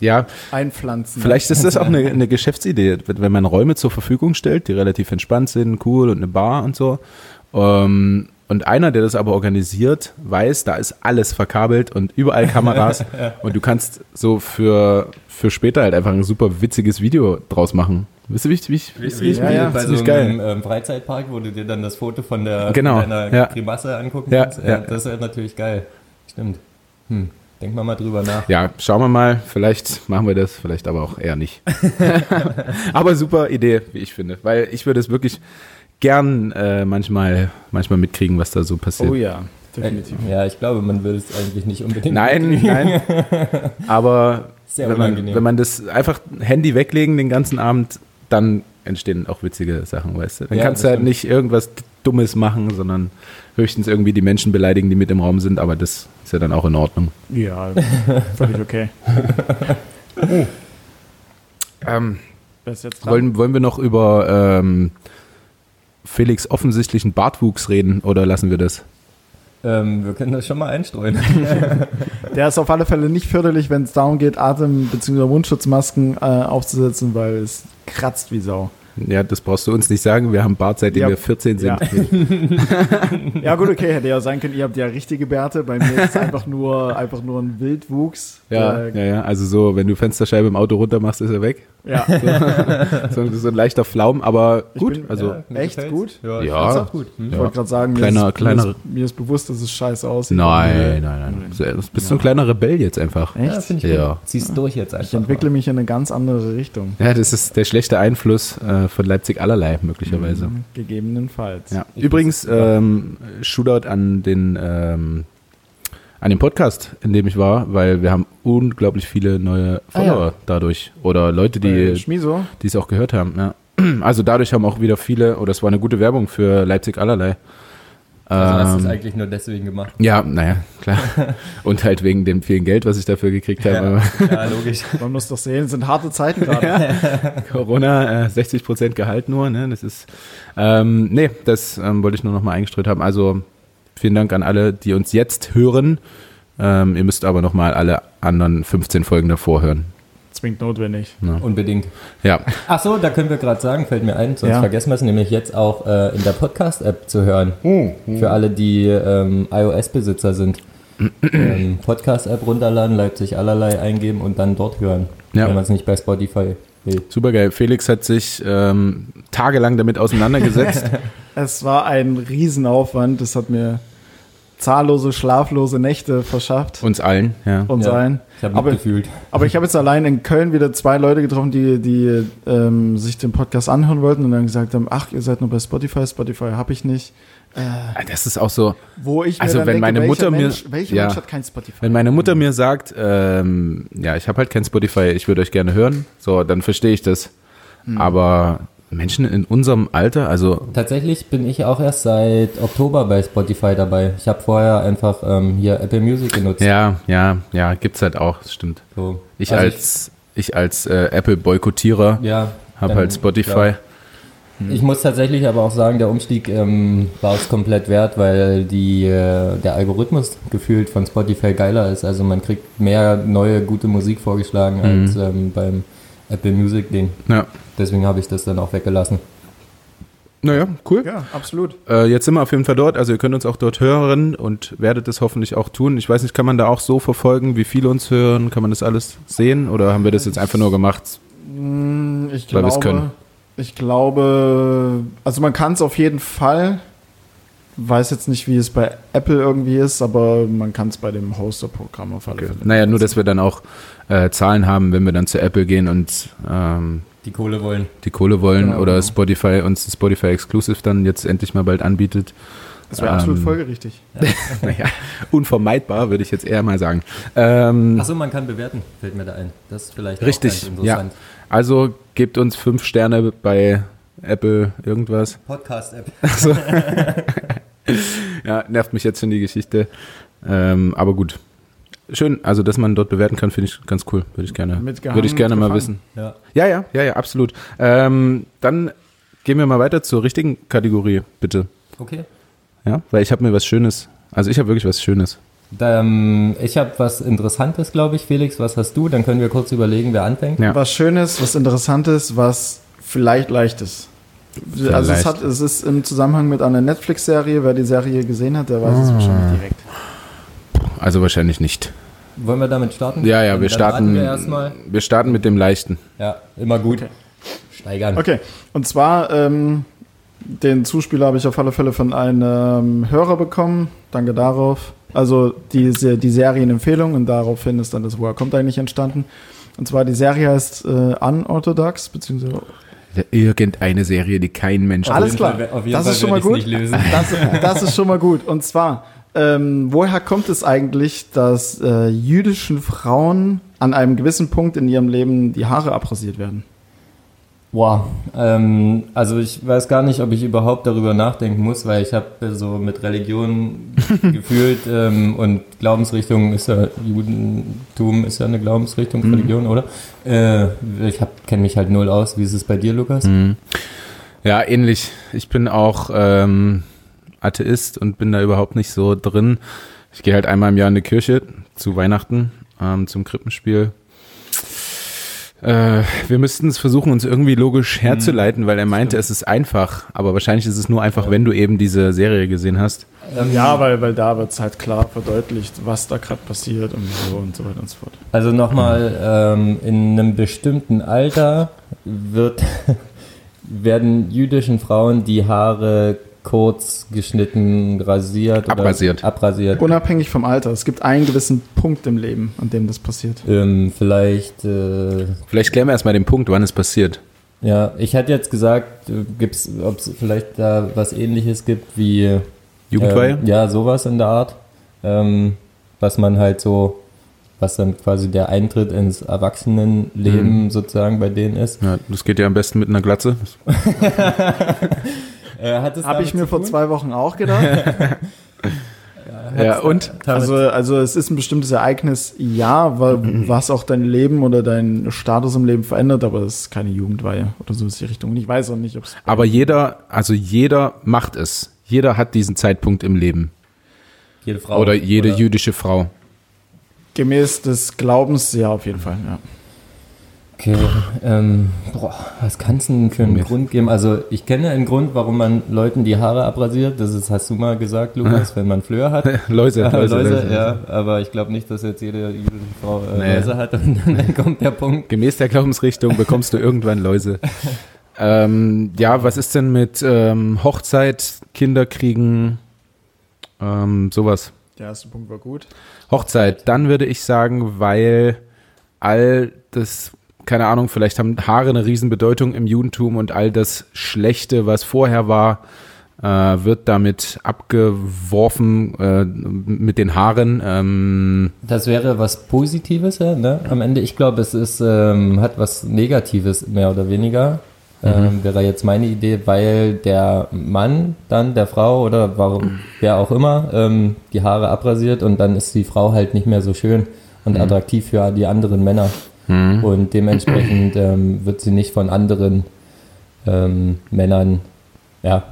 ja, Einpflanzen. vielleicht ist das auch eine, eine Geschäftsidee, wenn wenn man Räume zur Verfügung stellt, die relativ entspannt sind, cool und eine Bar und so. Ähm, und einer, der das aber organisiert, weiß, da ist alles verkabelt und überall Kameras. Und du kannst so für, für später halt einfach ein super witziges Video draus machen. Wisst ihr, wie ich, wie ich, wie wie ich Ja, ja, bei so ziemlich einem geil. ähm, Freizeitpark, wo du dir dann das Foto von der Genau, von deiner ja. Grimasse angucken Ja, kannst. ja. das wäre natürlich geil. Stimmt. Hm. Denk mal mal drüber nach. Ja, schauen wir mal. Vielleicht machen wir das, vielleicht aber auch eher nicht. aber super Idee, wie ich finde. Weil ich würde es wirklich gern äh, manchmal, manchmal mitkriegen, was da so passiert. Oh ja, definitiv. Ja, ich glaube, man will es eigentlich nicht unbedingt. Nein, nein. Aber Sehr wenn man, wenn man das einfach Handy weglegen den ganzen Abend, dann entstehen auch witzige Sachen, weißt du. Dann Ja, kannst du halt stimmt. nicht irgendwas Dummes machen, sondern höchstens irgendwie die Menschen beleidigen, die mit im Raum sind, aber das ist ja dann auch in Ordnung. Ja, völlig okay. Ähm, jetzt dran? wollen, wollen wir noch über ähm, Felix offensichtlichen Bartwuchs reden oder lassen wir das? Ähm, wir können das schon mal einstreuen. Der ist auf alle Fälle nicht förderlich, wenn es darum geht, Atem- bzw. Mundschutzmasken äh, aufzusetzen, weil es kratzt wie Sau. Ja, das brauchst du uns nicht sagen. Wir haben Bart, seitdem Ja. wir 14 sind. Ja. Ja gut, okay, hätte ja sein können, ihr habt ja richtige Bärte. Bei mir ist es einfach nur, einfach nur ein Wildwuchs. Ja, Äh, ja, ja. Also so, wenn du Fensterscheibe im Auto runter machst, ist er weg. Ja, so, so ein leichter Flaum, aber gut. bin- also Ja, Echt gefällt's. gut? Ja, ich Ja. auch gut. Hm? ich wollte gerade sagen, mir, Kleiner- ist, kleinere- mir, ist, mir ist bewusst, dass es scheiße aussieht. nein, nein, nein. Du bist so ein kleiner Rebell jetzt einfach. Echt? Ja, finde ich Ja. gut. Zieh's durch jetzt einfach. ich entwickle mich in eine ganz andere Richtung. Ja, das ist der schlechte Einfluss äh, von Leipzig allerlei, möglicherweise. Gegebenenfalls. Ja. Ich Übrigens, ähm, Shootout an den, ähm, an den Podcast, in dem ich war, weil wir haben unglaublich viele neue Ah, ja. Follower dadurch. Oder Leute, die Schmiso? die es auch gehört haben. Ja. Also dadurch haben auch wieder viele, oder es war eine gute Werbung für Leipzig allerlei. Also hast du es Ähm, eigentlich nur deswegen gemacht. ja, naja, klar. Und halt wegen dem vielen Geld, was ich dafür gekriegt habe. Ja, logisch. Man muss doch sehen, es sind harte Zeiten gerade. Corona, äh, 60% Gehalt nur, ne? Das ist, ähm, nee, das ähm, wollte ich nur noch mal eingestreut haben. Also vielen Dank an alle, die uns jetzt hören. Ähm, ihr müsst aber noch mal alle anderen 15 Folgen davor hören. Zwingend notwendig. Unbedingt. Ja, Ach so, da können wir gerade sagen, fällt mir ein, sonst Ja. vergessen wir es nämlich jetzt auch äh, in der Podcast-App zu hören. Oh, Für alle, die ähm, iOS-Besitzer sind. ähm, Podcast-App runterladen, Leipzig allerlei eingeben und dann dort hören. Ja. Wenn man es nicht bei Spotify will. super geil. Felix hat sich ähm, tagelang damit auseinandergesetzt. Es war ein Riesenaufwand. Das hat mir zahllose, schlaflose Nächte verschafft. uns allen, ja. Und Ja. sein. Ich habe Aber- mitgefühlt. Aber ich habe jetzt allein in Köln wieder zwei Leute getroffen, die, die ähm, sich den Podcast anhören wollten und dann gesagt haben, ach, ihr seid nur bei Spotify, Spotify habe ich nicht. Ah, Das ist auch so, Wo ich mir Also, wenn denke, meine welcher Mutter mir- Mensch, welcher ja. Mensch hat kein Spotify? wenn meine Mutter mir sagt, ähm, ja, ich habe halt kein Spotify, ich würde euch gerne hören, so, dann verstehe ich das. Aber Menschen in unserem Alter, also Tatsächlich bin ich auch erst seit Oktober bei Spotify dabei. Ich habe vorher einfach ähm, hier Apple Music genutzt. ja, ja, ja, gibt's halt auch, das stimmt. So. Ich Also als ich als äh, Apple Boykottierer ja, habe halt Spotify. klar. Ich muss tatsächlich aber auch sagen, der Umstieg ähm, war es komplett wert, weil die, äh, der Algorithmus gefühlt von Spotify geiler ist. Also man kriegt mehr neue, gute Musik vorgeschlagen als ähm, beim Apple Music Ding. Ja. Deswegen habe ich das dann auch weggelassen. Naja, cool. Ja, absolut. Äh, jetzt sind wir auf jeden Fall dort, also ihr könnt uns auch dort hören und werdet es hoffentlich auch tun. Ich weiß nicht, kann man da auch so verfolgen, wie viele uns hören? Kann man das alles sehen oder haben wir das jetzt einfach nur gemacht? Hm, Ich Weil wir's glaube, können. Ich glaube, also man kann es auf jeden Fall. Weiß jetzt nicht, wie es bei Apple irgendwie ist, aber man kann es bei dem Hoster-Programm auf alle Okay. Fälle. Naja, nur, dass wir dann auch äh, Zahlen haben, wenn wir dann zu Apple gehen und ähm, Die Kohle wollen. die Kohle wollen Genau, oder genau. Spotify uns Spotify Exclusive dann jetzt endlich mal bald anbietet. Das wäre absolut Ähm, folgerichtig. naja, unvermeidbar, würde ich jetzt eher mal sagen. Ähm, Achso, man kann bewerten, fällt mir da ein. Das ist vielleicht Richtig, auch ganz interessant. Also gebt uns fünf Sterne bei Apple irgendwas. Podcast-App. Ja, nervt mich jetzt schon die Geschichte. Ähm, aber gut. Schön, also dass man dort bewerten kann, finde ich ganz cool. Würde ich gerne, würde ich gerne mal wissen. Ja. Ja, ja, ja, ja, absolut. Ähm, dann gehen wir mal weiter zur richtigen Kategorie, bitte. Okay. Ja, weil ich habe mir was Schönes, also ich habe wirklich was Schönes. Ähm, ich habe was Interessantes, glaube ich, Felix. Was hast du? Dann können wir kurz überlegen, wer anfängt. Ja. Was Schönes, was Interessantes, was vielleicht Leichtes. Also es, Vielleicht. hat, es ist im Zusammenhang mit einer Netflix-Serie. Wer die Serie gesehen hat, der weiß Ah. es wahrscheinlich direkt. Also wahrscheinlich nicht. Wollen wir damit starten? Ja, ja, wir starten, Wir erstmal. wir starten mit dem Leichten. Ja, immer gut. Steigern. Okay, und zwar, ähm, den Zuspieler habe ich auf alle Fälle von einem Hörer bekommen. Danke darauf. Also diese, die Serienempfehlung und daraufhin ist dann das Woher kommt eigentlich entstanden. Und zwar die Serie heißt äh, Unorthodox, beziehungsweise Irgendeine Serie, die kein Mensch Alles jeden klar. Fall- auf jeden das Fall ist schon mal gut. ich's nicht lösen. Das, das ist schon mal gut. Und zwar, ähm, woher kommt es eigentlich, dass äh, jüdischen Frauen an einem gewissen Punkt in ihrem Leben die Haare abrasiert werden? Boah, ähm, also ich weiß gar nicht, ob ich überhaupt darüber nachdenken muss, weil ich habe so mit Religion gefühlt ähm, und Glaubensrichtung ist ja, Judentum ist ja eine Glaubensrichtung, Religion, oder? Äh, ich kenne mich halt null aus. Wie ist es bei dir, Lukas? Mhm. Ja, ähnlich. Ich bin auch ähm, Atheist und bin da überhaupt nicht so drin. Ich gehe halt einmal im Jahr in die Kirche zu Weihnachten, ähm, zum Krippenspiel. Äh, wir müssten es versuchen, uns irgendwie logisch herzuleiten, weil er meinte, es ist einfach. Aber wahrscheinlich ist es nur einfach, wenn du eben diese Serie gesehen hast. Ähm, Ja, weil, weil da wird es halt klar verdeutlicht, was da gerade passiert und so und so weiter und so fort. Also nochmal, ähm, in einem bestimmten Alter wird, werden jüdischen Frauen die Haare kurz geschnitten, rasiert Abrasiert. oder abrasiert. Unabhängig vom Alter. Es gibt einen gewissen Punkt im Leben, an dem das passiert. Ähm, vielleicht, äh, Vielleicht klären wir erstmal den Punkt, wann es passiert. ja, ich hätte jetzt gesagt, äh, gibt's, ob es vielleicht da was ähnliches gibt wie Jugendweihe? Ähm, ja, sowas in der Art. Ähm, was man halt so, was dann quasi der Eintritt ins Erwachsenenleben sozusagen bei denen ist. Ja, das geht ja am besten mit einer Glatze. Äh, Habe ich mir zu vor zwei Wochen auch gedacht. Ja, und? Also, also es ist ein bestimmtes Ereignis, ja, weil, was auch dein Leben oder deinen Status im Leben verändert, aber es ist keine Jugendweihe oder so ist die Richtung. Ich weiß auch nicht, ob es. Aber jeder, also jeder macht es. Jeder hat diesen Zeitpunkt im Leben. Jede Frau. Oder jede oder? jüdische Frau. Gemäß des Glaubens, ja, auf jeden Fall, ja. Okay, ähm, boah, was kann es denn für einen Mist. Grund geben? Also ich kenne einen Grund, warum man Leuten die Haare abrasiert. Das ist, hast du mal gesagt, Lukas, wenn man Flöhe hat. Läuse, Ja, Läuse, Läuse, Läuse. ja, aber ich glaube nicht, dass jetzt jede jüdische Frau äh, Nee. Läuse hat und dann kommt der Punkt. Gemäß der Glaubensrichtung bekommst du irgendwann Läuse. ähm, ja, was ist denn mit ähm, Hochzeit, Kinder kriegen, ähm, sowas? Der erste Punkt war gut. Hochzeit, dann würde ich sagen, weil all das, keine Ahnung, vielleicht haben Haare eine Riesenbedeutung im Judentum und all das Schlechte, was vorher war, äh, wird damit abgeworfen äh, mit den Haaren. Ähm, Das wäre was Positives, ja, ne? Am Ende, ich glaube, es ist, ähm, hat was Negatives mehr oder weniger. Ähm, wäre jetzt meine Idee, weil der Mann dann der Frau oder warum, wer auch immer ähm, die Haare abrasiert und dann ist die Frau halt nicht mehr so schön und attraktiv für die anderen Männer. Und dementsprechend ähm, wird sie nicht von anderen ähm, Männern ja,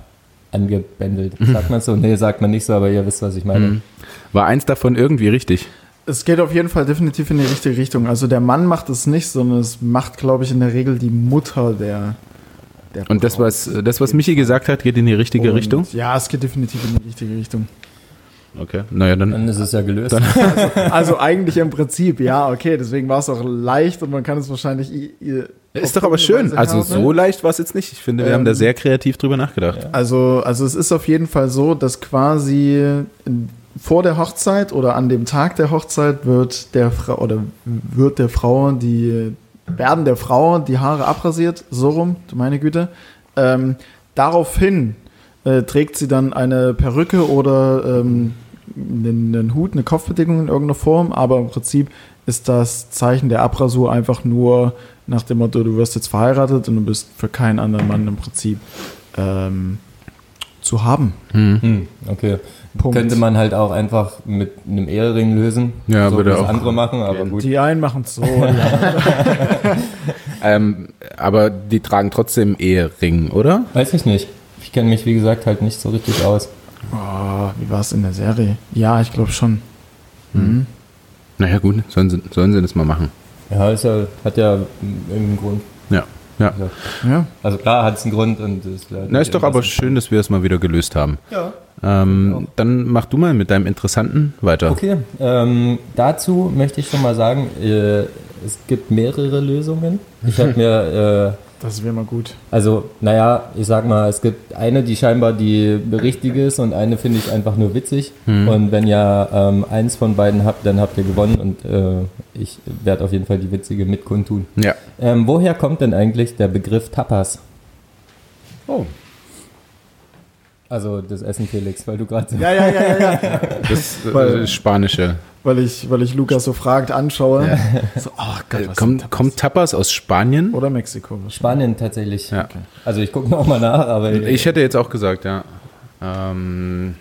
angebändelt. Sagt man so? Nee, sagt man nicht so, aber ihr wisst, was ich meine. war eins davon irgendwie richtig? Es geht auf jeden Fall definitiv in die richtige Richtung. Also der Mann macht es nicht, sondern es macht, glaube ich, in der Regel die Mutter der. der Und das, was, das, was Michi gesagt hat, geht in die richtige Und Richtung? Ja, es geht definitiv in die richtige Richtung. Okay. Naja, dann. Dann ist es ja gelöst. Also eigentlich im Prinzip, ja, okay, deswegen war es auch leicht und man kann es wahrscheinlich. Ist doch aber schön. Also so leicht war es jetzt nicht. Ich finde, wir Ähm, haben da sehr kreativ drüber nachgedacht. Also, also es ist auf jeden Fall so, dass quasi in- vor der Hochzeit oder an dem Tag der Hochzeit wird der Frau oder wird der Frau die werden der Frau die Haare abrasiert, so rum, du meine Güte. Ähm, daraufhin äh, trägt sie dann eine Perücke oder ähm, einen, einen Hut, eine Kopfbedeckung in irgendeiner Form, aber im Prinzip ist das Zeichen der Abrasur einfach nur nach dem Motto, du wirst jetzt verheiratet und du bist für keinen anderen Mann im Prinzip ähm, zu haben. Hm, okay. Punkt. Könnte man halt auch einfach mit einem Ehering lösen. Ja, so würde auch andere machen, aber gut. Die einen machen es so, Ähm, aber die tragen trotzdem Ehering, oder? Weiß ich nicht. Ich kenne mich, wie gesagt, halt nicht so richtig aus. Oh, wie war es in der Serie? Ja, ich glaube schon. Mhm. Naja, gut, sollen sie, sollen sie das mal machen. Ja, ist ja, hat ja irgendeinen Grund. Ja. Ja. Ja. Also klar hat es einen Grund und ist Na, ist doch aber schön, dass wir es mal wieder gelöst haben. Ja. Ähm, dann mach du mal mit deinem Interessanten weiter. Okay, ähm, dazu möchte ich schon mal sagen, äh, es gibt mehrere Lösungen. Ich habe mir, äh, Das wäre mal gut. also, naja, ich sag mal, es gibt eine, die scheinbar die richtige ist und eine finde ich einfach nur witzig. Und wenn ihr ähm, eins von beiden habt, dann habt ihr gewonnen und äh, ich werde auf jeden Fall die witzige mit kundtun. Ja. Ähm, woher kommt denn eigentlich der Begriff Tapas? Oh. Also das Essen, Felix, weil du gerade Ja, ja, ja, ja, ja. Das Weil- äh, Spanische. weil, ich, weil ich Lukas so fragt, anschaue. So, oh Gott, Äh, was kommt, sind kommt Tapas aus Spanien? Oder Mexiko. Spanien tatsächlich. Ja. Also ich gucke noch mal nach, aber Ich hätte jetzt auch gesagt, ja. Ähm,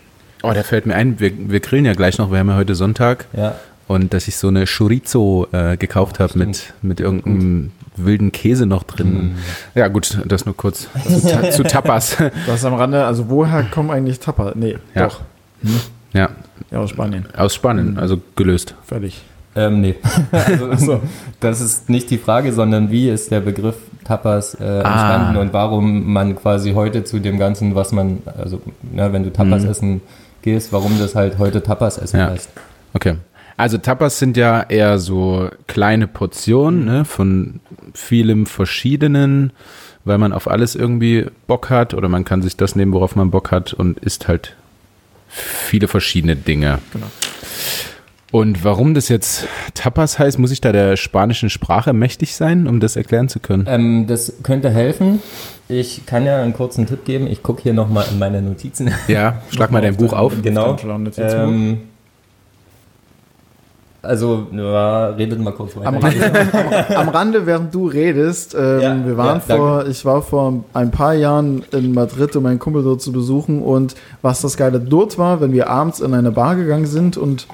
oh, da fällt mir ein, wir, wir grillen ja gleich noch, wir haben ja heute Sonntag. ja. Und dass ich so eine Chorizo äh, gekauft habe mit, mit irgendeinem wilden Käse noch drin. Ja, gut, das nur kurz zu, Ta zu Tapas. Das am Rande, also woher kommen eigentlich Tapa? Nee, Ja. doch. ja, Ja, aus Spanien. aus Spanien, also gelöst. Fertig. Ähm, nee. also, das ist nicht die Frage, sondern wie ist der Begriff Tapas äh, entstanden und warum man quasi heute zu dem Ganzen, was man, also ne, wenn du Tapas essen gehst, warum das halt heute Tapas essen Ja. heißt. Okay. Also Tapas sind ja eher so kleine Portionen ne, von vielem Verschiedenen, weil man auf alles irgendwie Bock hat oder man kann sich das nehmen, worauf man Bock hat und isst halt viele verschiedene Dinge. Genau. Und warum das jetzt Tapas heißt, muss ich da der spanischen Sprache mächtig sein, um das erklären zu können? Ähm, das könnte helfen. Ich kann ja einen kurzen Tipp geben. Ich gucke hier nochmal in meine Notizen. Ja, schlag mal dein Buch auf. genau. Ähm, also, ja, redet mal kurz weiter. Am Rande, am Rande, während du redest, ähm, Ja, wir waren ja, vor, ich war vor ein paar Jahren in Madrid, um meinen Kumpel dort zu besuchen und was das Geile dort war, wenn wir abends in eine Bar gegangen sind und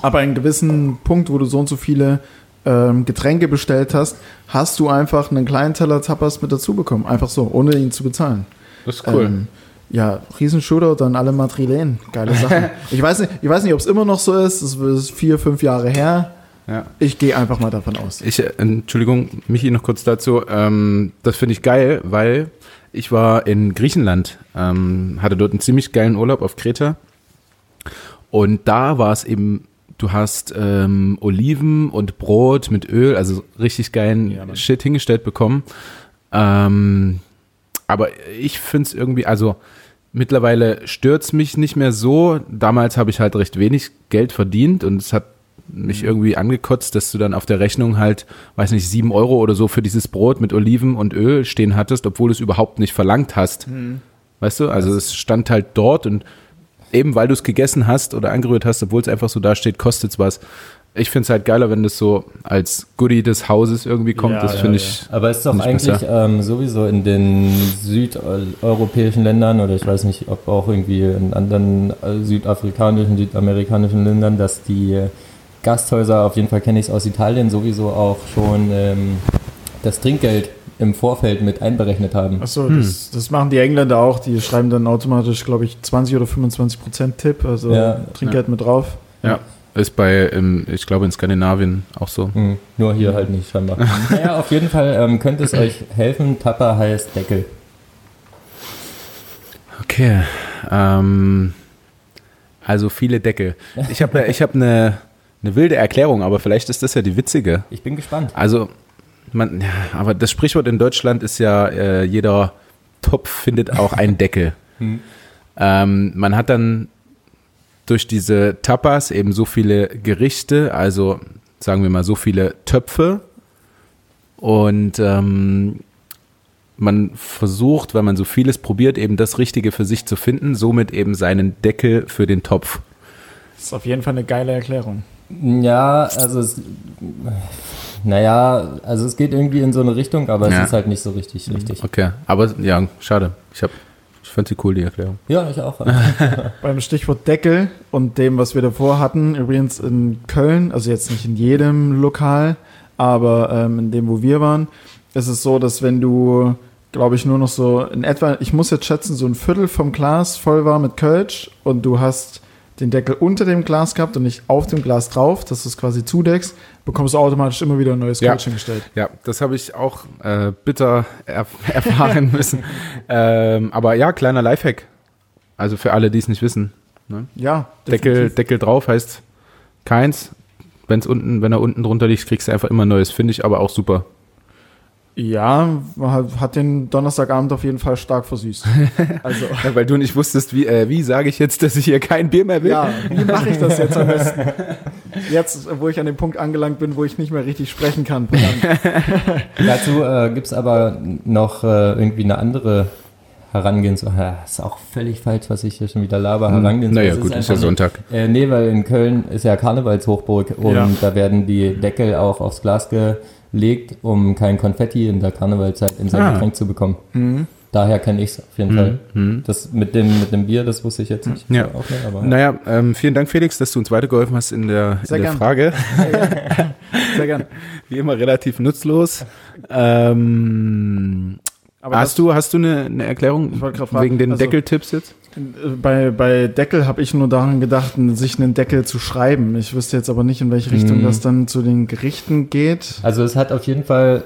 ab einem gewissen Punkt, wo du so und so viele ähm, Getränke bestellt hast, hast du einfach einen kleinen Teller Tapas mit dazu bekommen. Einfach so, ohne ihn zu bezahlen. Das ist cool. Ähm, ja, riesen Shootout an alle Madrilen. Geile Sache. ich weiß nicht, ich weiß nicht ob es immer noch so ist. Das ist vier, fünf Jahre her. ja. Ich gehe einfach mal davon aus. Ich, äh, Entschuldigung, Michi, noch kurz dazu. Ähm, das finde ich geil, weil ich war in Griechenland, ähm, hatte dort einen ziemlich geilen Urlaub auf Kreta. Und da war es eben, du hast ähm, Oliven und Brot mit Öl, also richtig geilen Ja. Shit hingestellt bekommen. Ähm, aber ich finde es irgendwie, also mittlerweile stört's mich nicht mehr so. Damals habe ich halt recht wenig Geld verdient und es hat mich irgendwie angekotzt, dass du dann auf der Rechnung halt, weiß nicht, sieben Euro oder so für dieses Brot mit Oliven und Öl stehen hattest, obwohl du es überhaupt nicht verlangt hast. Weißt du, also es stand halt dort und eben weil du es gegessen hast oder angerührt hast, obwohl es einfach so da steht, kostet's was. Ich finde es halt geiler, wenn das so als Goodie des Hauses irgendwie kommt. Ja, das ja, finde ja. ich. Aber es ist doch eigentlich ähm, sowieso in den südeuropäischen Ländern oder ich weiß nicht, ob auch irgendwie in anderen äh, südafrikanischen, südamerikanischen Ländern, dass die Gasthäuser, auf jeden Fall kenne ich es aus Italien, sowieso auch schon ähm, das Trinkgeld im Vorfeld mit einberechnet haben. Achso, Hm. das, das machen die Engländer auch. Die schreiben dann automatisch, glaube ich, 20 oder 25 Prozent Tipp, also Ja. Trinkgeld mit drauf. Ja, ist bei, ich glaube, in Skandinavien auch so. Hm, nur hier halt nicht scheinbar. naja, auf jeden Fall ähm, könnte es euch helfen. Tapper heißt Deckel. Okay. Ähm, also viele Deckel. Ich habe ich hab eine eine wilde Erklärung, aber vielleicht ist das ja die witzige. Ich bin gespannt. Also, man, ja, aber das Sprichwort in Deutschland ist ja, äh, jeder Topf findet auch einen Deckel. Hm. Ähm, man hat dann durch diese Tapas eben so viele Gerichte, also sagen wir mal so viele Töpfe und ähm, man versucht, weil man so vieles probiert, eben das Richtige für sich zu finden, somit eben seinen Deckel für den Topf. Das ist auf jeden Fall eine geile Erklärung. Ja, also es, naja, also es geht irgendwie in so eine Richtung, aber Ja. es ist halt nicht so richtig richtig. Okay, aber ja, schade. Ich, hab, ich fand sie cool, die Erklärung. Ja, ich auch. Beim Stichwort Deckel und dem, was wir davor hatten, übrigens in Köln, also jetzt nicht in jedem Lokal, aber ähm, in dem, wo wir waren, ist es so, dass wenn du, glaube ich, nur noch so in etwa, ich muss jetzt schätzen, so ein Viertel vom Glas voll war mit Kölsch und du hast den Deckel unter dem Glas gehabt und nicht auf dem Glas drauf, dass du es quasi zudeckst, bekommst du automatisch immer wieder ein neues Ja. Hingestellt. Ja, das habe ich auch äh, bitter erf erfahren müssen. ähm, aber ja, kleiner Lifehack. Also für alle, die es nicht wissen. Ne? Ja, Deckel. Deckel drauf heißt keins. Wenn's unten, wenn er unten drunter liegt, kriegst du einfach immer neues. Finde ich aber auch super. Ja, hat hat den Donnerstagabend auf jeden Fall stark versüßt. Also, Ja, weil du nicht wusstest, wie, äh, wie sage ich jetzt, dass ich hier kein Bier mehr will. ja, wie mache ich das jetzt am besten? Jetzt, wo ich an dem Punkt angelangt bin, wo ich nicht mehr richtig sprechen kann. Dazu äh, gibt es aber noch äh, irgendwie eine andere Herangehensweise. Ja, ist auch völlig falsch, was ich hier schon wieder laber. Herangehensweise Naja, gut, ist ja einfach Sonntag. Äh, nee, weil in Köln ist ja Karnevalshochburg und Ja. da werden die Deckel auch aufs Glas gelegt, um kein Konfetti in der Karnevalzeit in sein Ah. Getränk zu bekommen. Mhm. Daher kenne ich es auf jeden Fall. Das mit dem, mit dem Bier, das wusste ich jetzt nicht. Ja. Auch nicht aber, Naja, ähm, vielen Dank, Felix, dass du uns weitergeholfen hast in der, in Sehr der gern. Frage. Sehr gern. Wie immer relativ nutzlos. Ähm, Aber hast, du, hast du eine, eine Erklärung fragen, wegen den also- Deckeltipps jetzt? das, bei, bei Deckel habe ich nur daran gedacht, sich einen Deckel zu schreiben. Ich wüsste jetzt aber nicht, in welche Richtung Mhm. das dann zu den Gerichten geht. Also es hat auf jeden Fall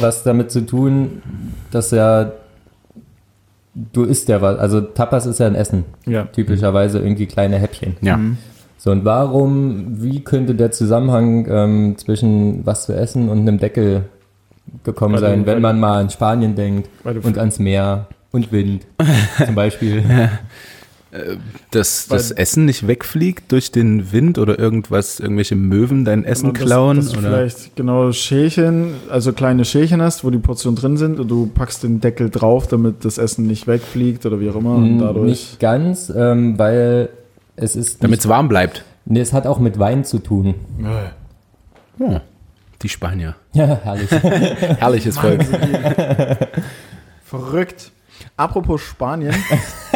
was damit zu tun, dass ja du isst ja was. Also Tapas ist ja ein Essen. Ja. Typischerweise irgendwie kleine Häppchen. Ja. Mhm. So, und warum, wie könnte der Zusammenhang ähm, zwischen was zu essen und einem Deckel gekommen Weil du- sein, wenn man mal an Spanien denkt und ans Meer und Wind zum Beispiel? Dass Weil- das Essen nicht wegfliegt durch den Wind oder irgendwas, irgendwelche Möwen dein Essen Und dass- klauen? Dass du oder? vielleicht genau Schälchen, also kleine Schälchen hast, wo die Portionen drin sind und du packst den Deckel drauf, damit das Essen nicht wegfliegt oder wie auch immer. Und Mm, dadurch. Nicht ganz, ähm, weil es ist. Damit es warm bleibt. nee, es hat auch mit Wein zu tun. Oh, die Spanier. Ja, herrlich. Herrliches Volk. Verrückt. Apropos Spanien,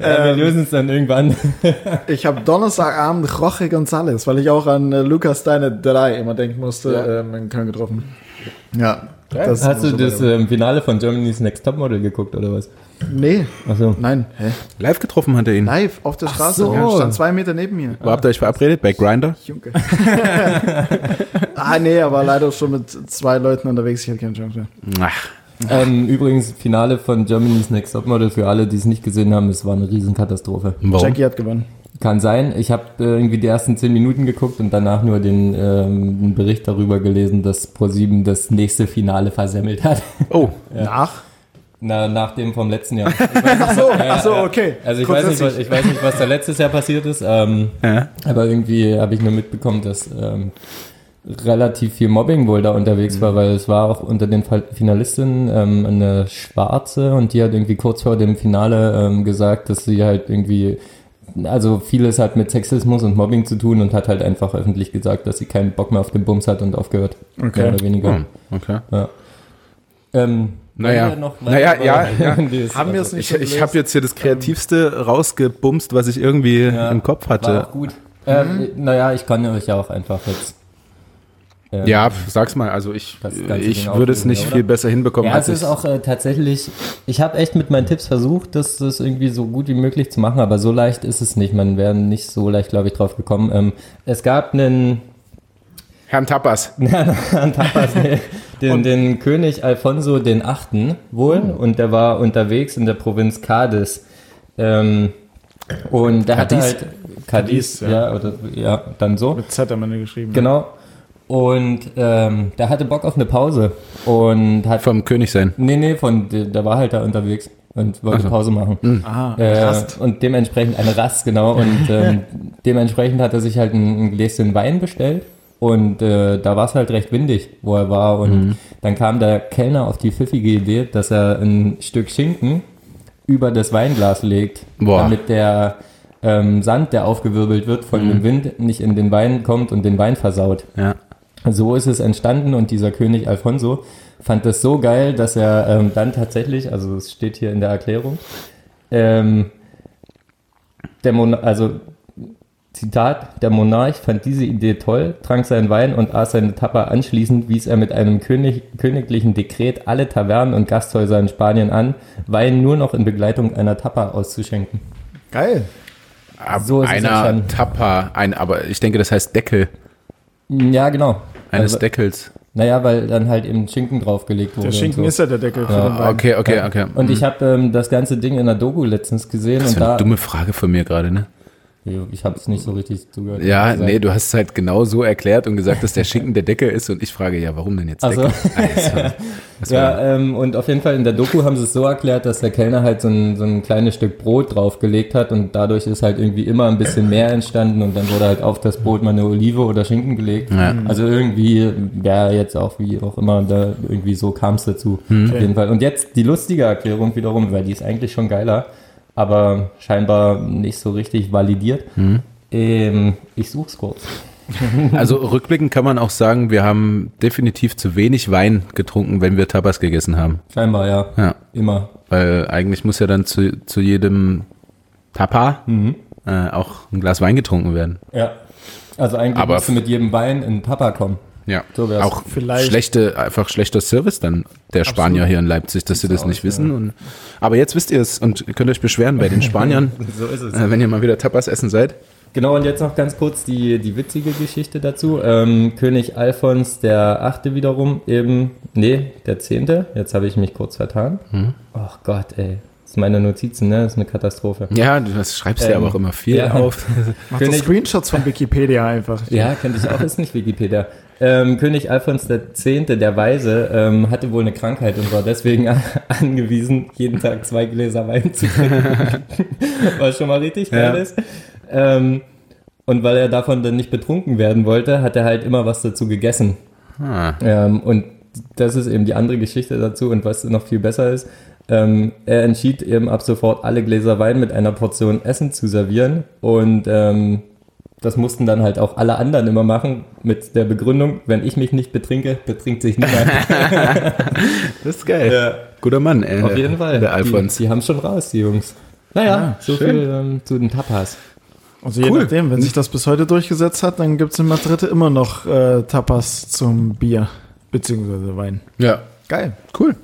ja, wir lösen es dann irgendwann. ich habe Donnerstagabend Jorge González, weil ich auch an äh, Lucas Steine 3 immer denken musste, Ja. ähm, in Köln getroffen. Ja. das Hast du das ähm, Finale von Germany's Next Topmodel geguckt oder was? Nee, Achso. nein. Hä? Live getroffen hat er ihn. Live auf der Straße. so. Ja, stand zwei Meter neben mir. Wo habt ihr euch verabredet? Bei Grinder? Junge. ah, nee, er war leider schon mit zwei Leuten unterwegs. Ich hatte keine Chance mehr. Ach, Ähm, übrigens, Finale von Germany's Next Topmodel für alle, die es nicht gesehen haben, es war eine Riesenkatastrophe. warum? Jackie hat gewonnen. Kann sein. Ich habe äh, irgendwie die ersten zehn Minuten geguckt und danach nur den ähm, einen Bericht darüber gelesen, dass ProSieben das nächste Finale versemmelt hat. Oh, Nach? Na, nach dem vom letzten Jahr. Ach so, ach so, okay. Also ich weiß, nicht, was, ich weiß nicht, was da letztes Jahr passiert ist, ähm, ja. aber irgendwie habe ich nur mitbekommen, dass ähm, relativ viel Mobbing wohl da unterwegs war, weil es war auch unter den Finalistinnen ähm, eine Schwarze und die hat irgendwie kurz vor dem Finale ähm, gesagt, dass sie halt irgendwie, also vieles hat mit Sexismus und Mobbing zu tun und hat halt einfach öffentlich gesagt, dass sie keinen Bock mehr auf den Bums hat und aufgehört. Okay. Mehr oder weniger. Hm, okay. Ja. Ähm, Naja. Naja, ja, ja. Haben wir es also- nicht Ich, ich habe jetzt hier das Kreativste rausgebumst, was ich irgendwie Ja, im Kopf War hatte. auch gut. Ähm, naja, ich kann euch ja auch einfach jetzt. Ähm, Ja, sag's mal. Also ich, ich würde es nicht oder? viel besser hinbekommen Ja, als es ist ich. auch äh, tatsächlich, ich habe echt mit meinen Tipps versucht, das, das irgendwie so gut wie möglich zu machen, aber so leicht ist es nicht. Man wäre nicht so leicht, glaube ich, drauf gekommen. Ähm, es gab einen, Herrn Tapas. an Tapas, nee, den, den König Alfonso den Achten wohl und der war unterwegs in der Provinz Cadiz. Ähm, und der hatte Cadiz? halt Cadiz, Cadiz, ja. ja. oder ja, dann so. Mit Z am Ende geschrieben. Genau. Und ähm, der hatte Bock auf eine Pause und hat Vom König sein. Nee, nee, von, der, war halt da unterwegs und wollte so. Pause machen. Aha, Äh, Rast. und dementsprechend eine Rast, genau. Und ähm, dementsprechend hat er sich halt ein, ein Gläschen Wein bestellt. Und äh, da war es halt recht windig, wo er war. Und dann kam der Kellner auf die pfiffige Idee, dass er ein Stück Schinken über das Weinglas legt, Boah. damit der ähm, Sand, der aufgewirbelt wird von dem Wind, nicht in den Wein kommt und den Wein versaut. Ja. So ist es entstanden und dieser König Alfonso fand das so geil, dass er ähm, dann tatsächlich, also es steht hier in der Erklärung, ähm, der Mon also Zitat, der Monarch fand diese Idee toll, trank seinen Wein und aß seine Tapa. Anschließend wies er mit einem König, königlichen Dekret alle Tavernen und Gasthäuser in Spanien an, Wein nur noch in Begleitung einer Tapa auszuschenken. Geil. Ab So ist es einer entstanden. Tapa, ein, aber ich denke, das heißt Deckel Ja, genau. eines Also, Deckels. naja, weil dann halt eben Schinken draufgelegt wurde. Der Schinken so. ist ja der Deckel für Ja, den Wein. Okay, okay, okay. Und ich habe ähm, das ganze Ding in der Doku letztens gesehen das ist und eine da. dumme Frage von mir gerade, ne? Ich habe es nicht so richtig zugehört. Ja, nee, du hast es halt genau so erklärt und gesagt, dass der Schinken der Deckel ist und ich frage, ja, warum denn jetzt. Deckel? Also, war, Ja, ähm, und auf jeden Fall in der Doku haben sie es so erklärt, dass der Kellner halt so ein, so ein kleines Stück Brot draufgelegt hat und dadurch ist halt irgendwie immer ein bisschen mehr entstanden und dann wurde halt auf das Brot mal eine Olive oder Schinken gelegt. Ja. Also irgendwie, ja, jetzt auch wie auch immer, da irgendwie so kam es dazu. Hm. Auf jeden Fall. Und jetzt die lustige Erklärung wiederum, weil die ist eigentlich schon geiler, aber scheinbar nicht so richtig validiert. Hm. Ähm, ich such's kurz. also rückblickend kann man auch sagen, wir haben definitiv zu wenig Wein getrunken, wenn wir Tapas gegessen haben. Scheinbar, ja. Ja, Immer. weil eigentlich muss ja dann zu, zu jedem Tapa Mhm. äh, auch ein Glas Wein getrunken werden. Ja. Also eigentlich Aber musst du mit jedem Wein in Papa kommen. Ja, So wär's. auch Vielleicht- schlechte, einfach schlechter Service dann der Spanier hier in Leipzig, dass sie das aus, nicht wissen. Und, aber jetzt wisst ihr es und könnt euch beschweren bei den Spaniern, So ist es. äh, wenn ihr mal wieder Tapas essen seid. Genau, und jetzt noch ganz kurz die, die witzige Geschichte dazu. Ähm, König Alfons der Achte wiederum, eben, nee, der Zehnte, jetzt habe ich mich kurz vertan. Hm. Ach Gott, ey, Das ist meine Notizen, ne? Das ist eine Katastrophe. Ja, du das schreibst ja Ähm, aber auch immer viel ja. auf. Mach König- Screenshots von Wikipedia einfach. Ja, könnte ich auch, ist nicht Wikipedia. Ähm, König Alfons X., der Weise, ähm, hatte wohl eine Krankheit und war deswegen angewiesen, jeden Tag zwei Gläser Wein zu trinken. Was schon mal richtig geil Ja. ist. Ähm, und weil er davon dann nicht betrunken werden wollte, hat er halt immer was dazu gegessen. Ähm, und das ist eben die andere Geschichte dazu und was noch viel besser ist. Ähm, er entschied eben ab sofort alle Gläser Wein mit einer Portion Essen zu servieren und ähm, das mussten dann halt auch alle anderen immer machen mit der Begründung, wenn ich mich nicht betrinke, betrinkt sich niemand. das ist geil. Ja. Guter Mann, ey. Auf jeden Fall. Der Alfons. Die, die haben schon raus, die Jungs. Naja, so schön. viel ähm, zu den Tapas. Also je Cool. nachdem, wenn sich das bis heute durchgesetzt hat, dann gibt's in Madrid immer noch äh, Tapas zum Bier, beziehungsweise Wein. Ja, Geil. cool.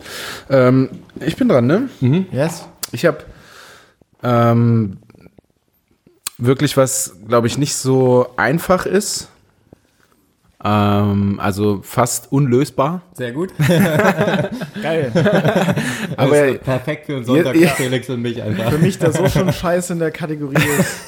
Ähm, ich bin dran, ne? Yes. Ich habe ähm, wirklich was, glaube ich, nicht so einfach ist. Ähm, also fast unlösbar. Sehr gut. Geil. Aber perfekt für einen Sonntag für Felix und mich einfach. Für mich, der so schon scheiße in der Kategorie ist.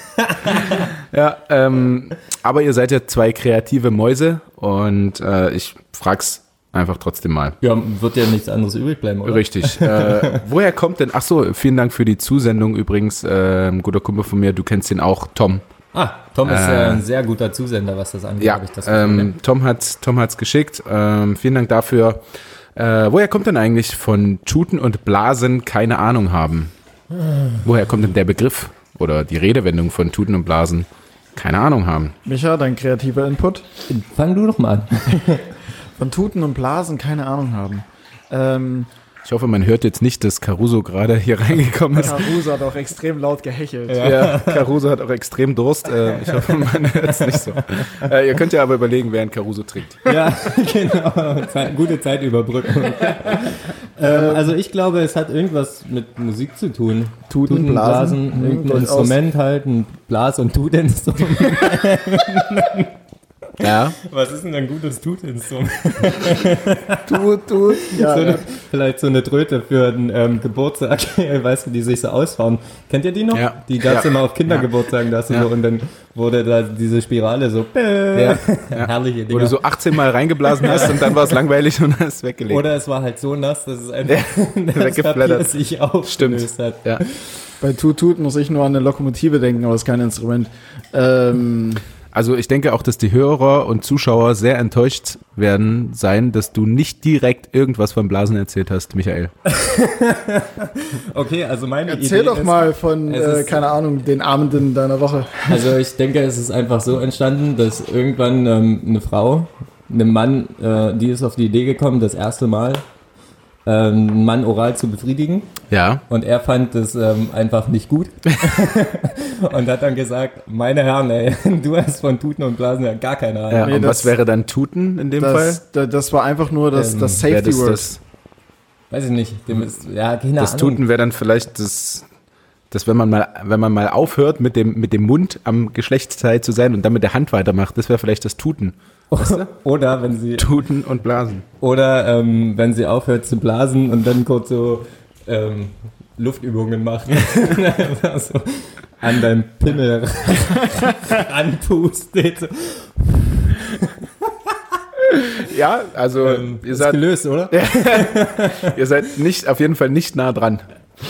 ja, ähm, aber ihr seid ja zwei kreative Mäuse und äh, ich frag's einfach trotzdem mal. Ja, wird ja nichts anderes übrig bleiben, oder? Richtig. äh, woher kommt denn? Ach so, vielen Dank für die Zusendung übrigens. Äh, ein guter Kumpel von mir, du kennst ihn auch, Tom. Ah, Tom ist Äh, äh, ein sehr guter Zusender, was das angeht. Ja, hab ich das ähm, Tom hat Tom hat's geschickt. Ähm, vielen Dank dafür. Äh, woher kommt denn eigentlich von Tuten und Blasen keine Ahnung haben? Woher kommt denn der Begriff oder die Redewendung von Tuten und Blasen keine Ahnung haben? Micha, dein kreativer Input. Fang du doch mal an. Von Tuten und Blasen keine Ahnung haben. Ähm, Ich hoffe, man hört jetzt nicht, dass Caruso gerade hier reingekommen ist. Caruso hat auch extrem laut gehechelt. Ja, Caruso hat auch extrem Durst. Äh, ich hoffe, man hört es nicht so. Äh, ihr könnt ja aber überlegen, während Caruso trinkt. ja, genau. Zeit, gute Zeitüberbrückung. ähm, also ich glaube, es hat irgendwas mit Musik zu tun. Tuten, Blasen, hm, irgendein. Instrument halt, ein Blas- und Tutinstrument. Ja. Was ist denn ein gutes Tutinstrument? Tut, tut. Ja, so ja. eine, vielleicht so eine Tröte für einen ähm, Geburtstag, weißt du, die sich so ausfahren. Kennt ihr die noch? Ja. Die gab's Ja. immer auf Kindergeburtstagen, da Ja. so, und dann wurde da diese Spirale so, Ja. herrliche Wo Dinger. du so 18 Mal reingeblasen hast und dann war es langweilig und hast es weggelegt. Oder es war halt so nass, dass es einfach das weggeflattert. Papier sich aufgelöst Stimmt. hat. Ja. Bei Tut, tut muss ich nur an eine Lokomotive denken, aber es ist kein Instrument. Ähm, Also ich denke auch, dass die Hörer und Zuschauer sehr enttäuscht werden sein, dass du nicht direkt irgendwas vom Blasen erzählt hast, Michael. Okay, also meine erzähl Idee doch ist, mal von, äh, ist- keine Ahnung, den Abenden deiner Woche. Also ich denke, es ist einfach so entstanden, dass irgendwann ähm, eine Frau, einem Mann, äh, die ist auf die Idee gekommen, das erste Mal einen Mann oral zu befriedigen. Ja. Und er fand das ähm, einfach nicht gut. und hat dann gesagt, meine Herren, ey, du hast von Tuten und Blasen ja gar keine Ahnung. ja. Nee, und das- was wäre dann Tuten in dem Fall? Das, da- das war einfach nur das, Ähm, das Safety das, Word. das, Weiß ich nicht. Dem ist, ja, keine das Ahnung. Tuten wäre dann vielleicht das, das wenn man mal, wenn man mal aufhört, mit dem, mit dem Mund am Geschlechtsteil zu sein und dann mit der Hand weitermacht, das wäre vielleicht das Tuten. Oder wenn sie Tuten und Blasen. Oder ähm, wenn sie aufhört zu blasen und dann kurz so ähm, Luftübungen macht. so an deinem Pimmel anpustet. Ja, also Ähm, ihr, ist seid, gelöst, oder? ihr seid nicht, auf jeden Fall nicht nah dran.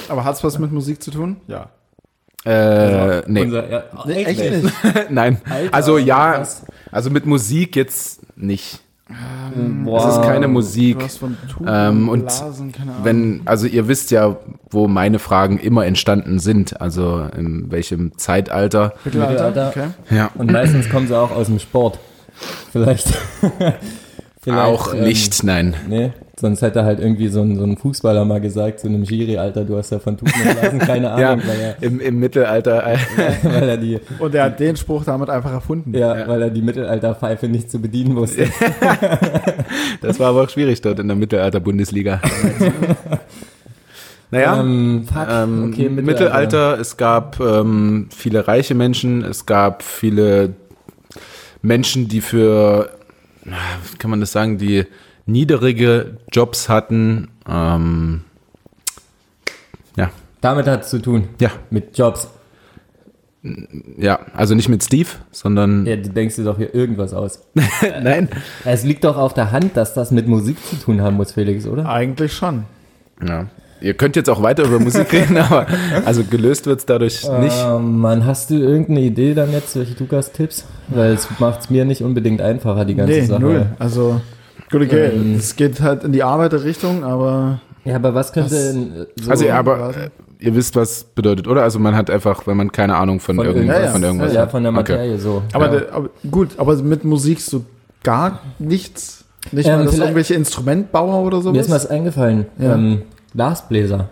Aber hat's was mit Musik zu tun? Ja. Äh, nee. Unser, ja, Echt nicht? Nein. Alter, also ja, was? also mit Musik jetzt nicht. Boah. Es ist keine Musik. Ähm, und Blasen, keine. Wenn, also ihr wisst ja, wo meine Fragen immer entstanden sind, also in welchem Zeitalter. Mittelalter. Okay. Ja. Und meistens kommen sie auch aus dem Sport. Vielleicht. Vielleicht, Auch ähm, nicht, nein. Nee, sonst hätte halt irgendwie so ein, so ein Fußballer mal gesagt zu einem Schiri, Alter, du hast ja von Tuten und Blasen keine Ja, Ahnung, weil, im, im Mittelalter. Äh, er, weil er die Und er hat den Spruch damit einfach erfunden. Ja, weil er die Mittelalterpfeife nicht zu bedienen wusste. das war aber auch schwierig dort in der Mittelalter-Bundesliga. naja. Ähm, fuck, Ähm, okay, Mittelalter. es gab ähm, viele reiche Menschen, es gab viele Menschen, die für, kann man das sagen, die niedrige Jobs hatten. Ähm, ja, Damit hat es zu tun. Ja, Mit Jobs. ja, also nicht mit Steve, sondern Ja, du denkst dir doch hier irgendwas aus. nein. Es liegt doch auf der Hand, dass das mit Musik zu tun haben muss, Felix, oder? Eigentlich schon. Ja. Ihr könnt jetzt auch weiter über Musik reden, aber also gelöst wird's dadurch nicht. Ähm, Mann, hast du irgendeine Idee dann jetzt durch Lukas Tipps? Weil es macht es mir nicht unbedingt einfacher, die ganze nee, Sache. null. Also, gut, okay. Ähm. es geht halt in die Arbeiterrichtung, aber Ja, aber was könnte so Also ja, aber äh, ihr wisst, was bedeutet, oder? Also man hat einfach, wenn man keine Ahnung von, Von irgendwas, irgendwas. von irgendwas ja, hat. von der Okay. Materie so. Aber, ja. aber gut, aber mit Musik so gar nichts. Nicht Ähm, mal, dass irgendwelche Instrumentbauer oder sowas. Mir ist was eingefallen. Ja. Ähm, Glasbläser.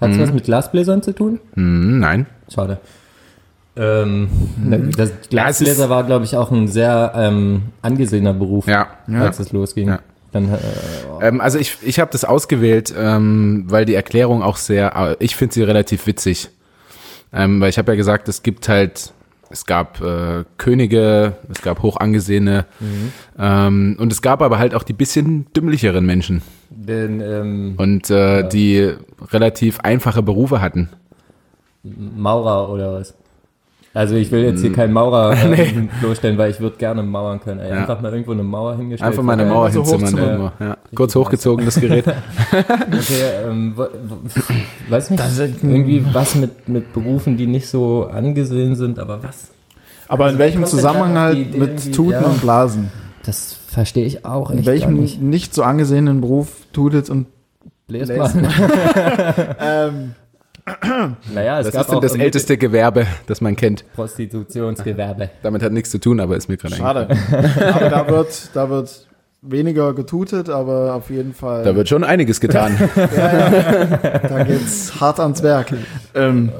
Hat es was mit Glasbläsern zu tun? Hm, nein. Schade. Ähm, das Ja, es ist- Glasbläser war, glaube ich, auch ein sehr ähm, angesehener Beruf, Ja. als es losging. Ja. Dann, äh, Ähm, also ich, ich habe das ausgewählt, ähm, weil die Erklärung auch sehr, äh, ich finde sie relativ witzig. Ähm, weil ich habe ja gesagt, es gibt halt, es gab äh, Könige, es gab hoch angesehene ähm, und es gab aber halt auch die bisschen dümmlicheren Menschen den ähm, und äh, die relativ einfache Berufe hatten. Maurer oder was? Also ich will jetzt hier keinen Maurer äh, bloßstellen, weil ich würde gerne mauern können. Ey. Einfach mal irgendwo eine Mauer hingestellt. Einfach mal eine. Mauer also hinzimmern irgendwo. Ja. Kurz hochgezogen, das Gerät. Okay, ähm, weiß nicht, Das ist- irgendwie was mit, mit Berufen, die nicht so angesehen sind, aber was? aber in welchem Zusammenhang halt mit Tuten ja. und Blasen? Das verstehe ich auch In welchem nicht. nicht. so angesehenen Beruf tutet und Bläsblasen. ähm, Naja, es Das gab ist denn auch das älteste Gewerbe, das man kennt. Prostitutionsgewerbe. Damit hat nichts zu tun, aber ist mir gerade schade. aber da wird, da wird weniger getutet, aber auf jeden Fall. Da wird schon einiges getan. da geht's hart ans Werk. Ähm,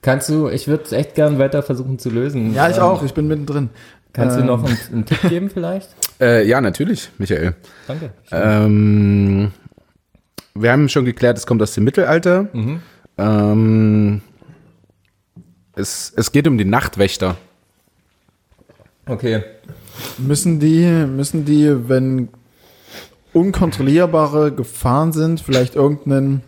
Kannst du, ich würde es echt gern weiter versuchen zu lösen. ja, ich Ähm, auch. Ich bin mittendrin. Kannst Ähm, du noch einen, einen Tipp geben vielleicht? äh, ja, natürlich, Michael. Danke. Ähm, wir haben schon geklärt, es kommt aus dem Mittelalter. Mhm. Ähm, es, es geht um die Nachtwächter. Okay. Müssen die, müssen die, wenn unkontrollierbare Gefahren sind, vielleicht irgendein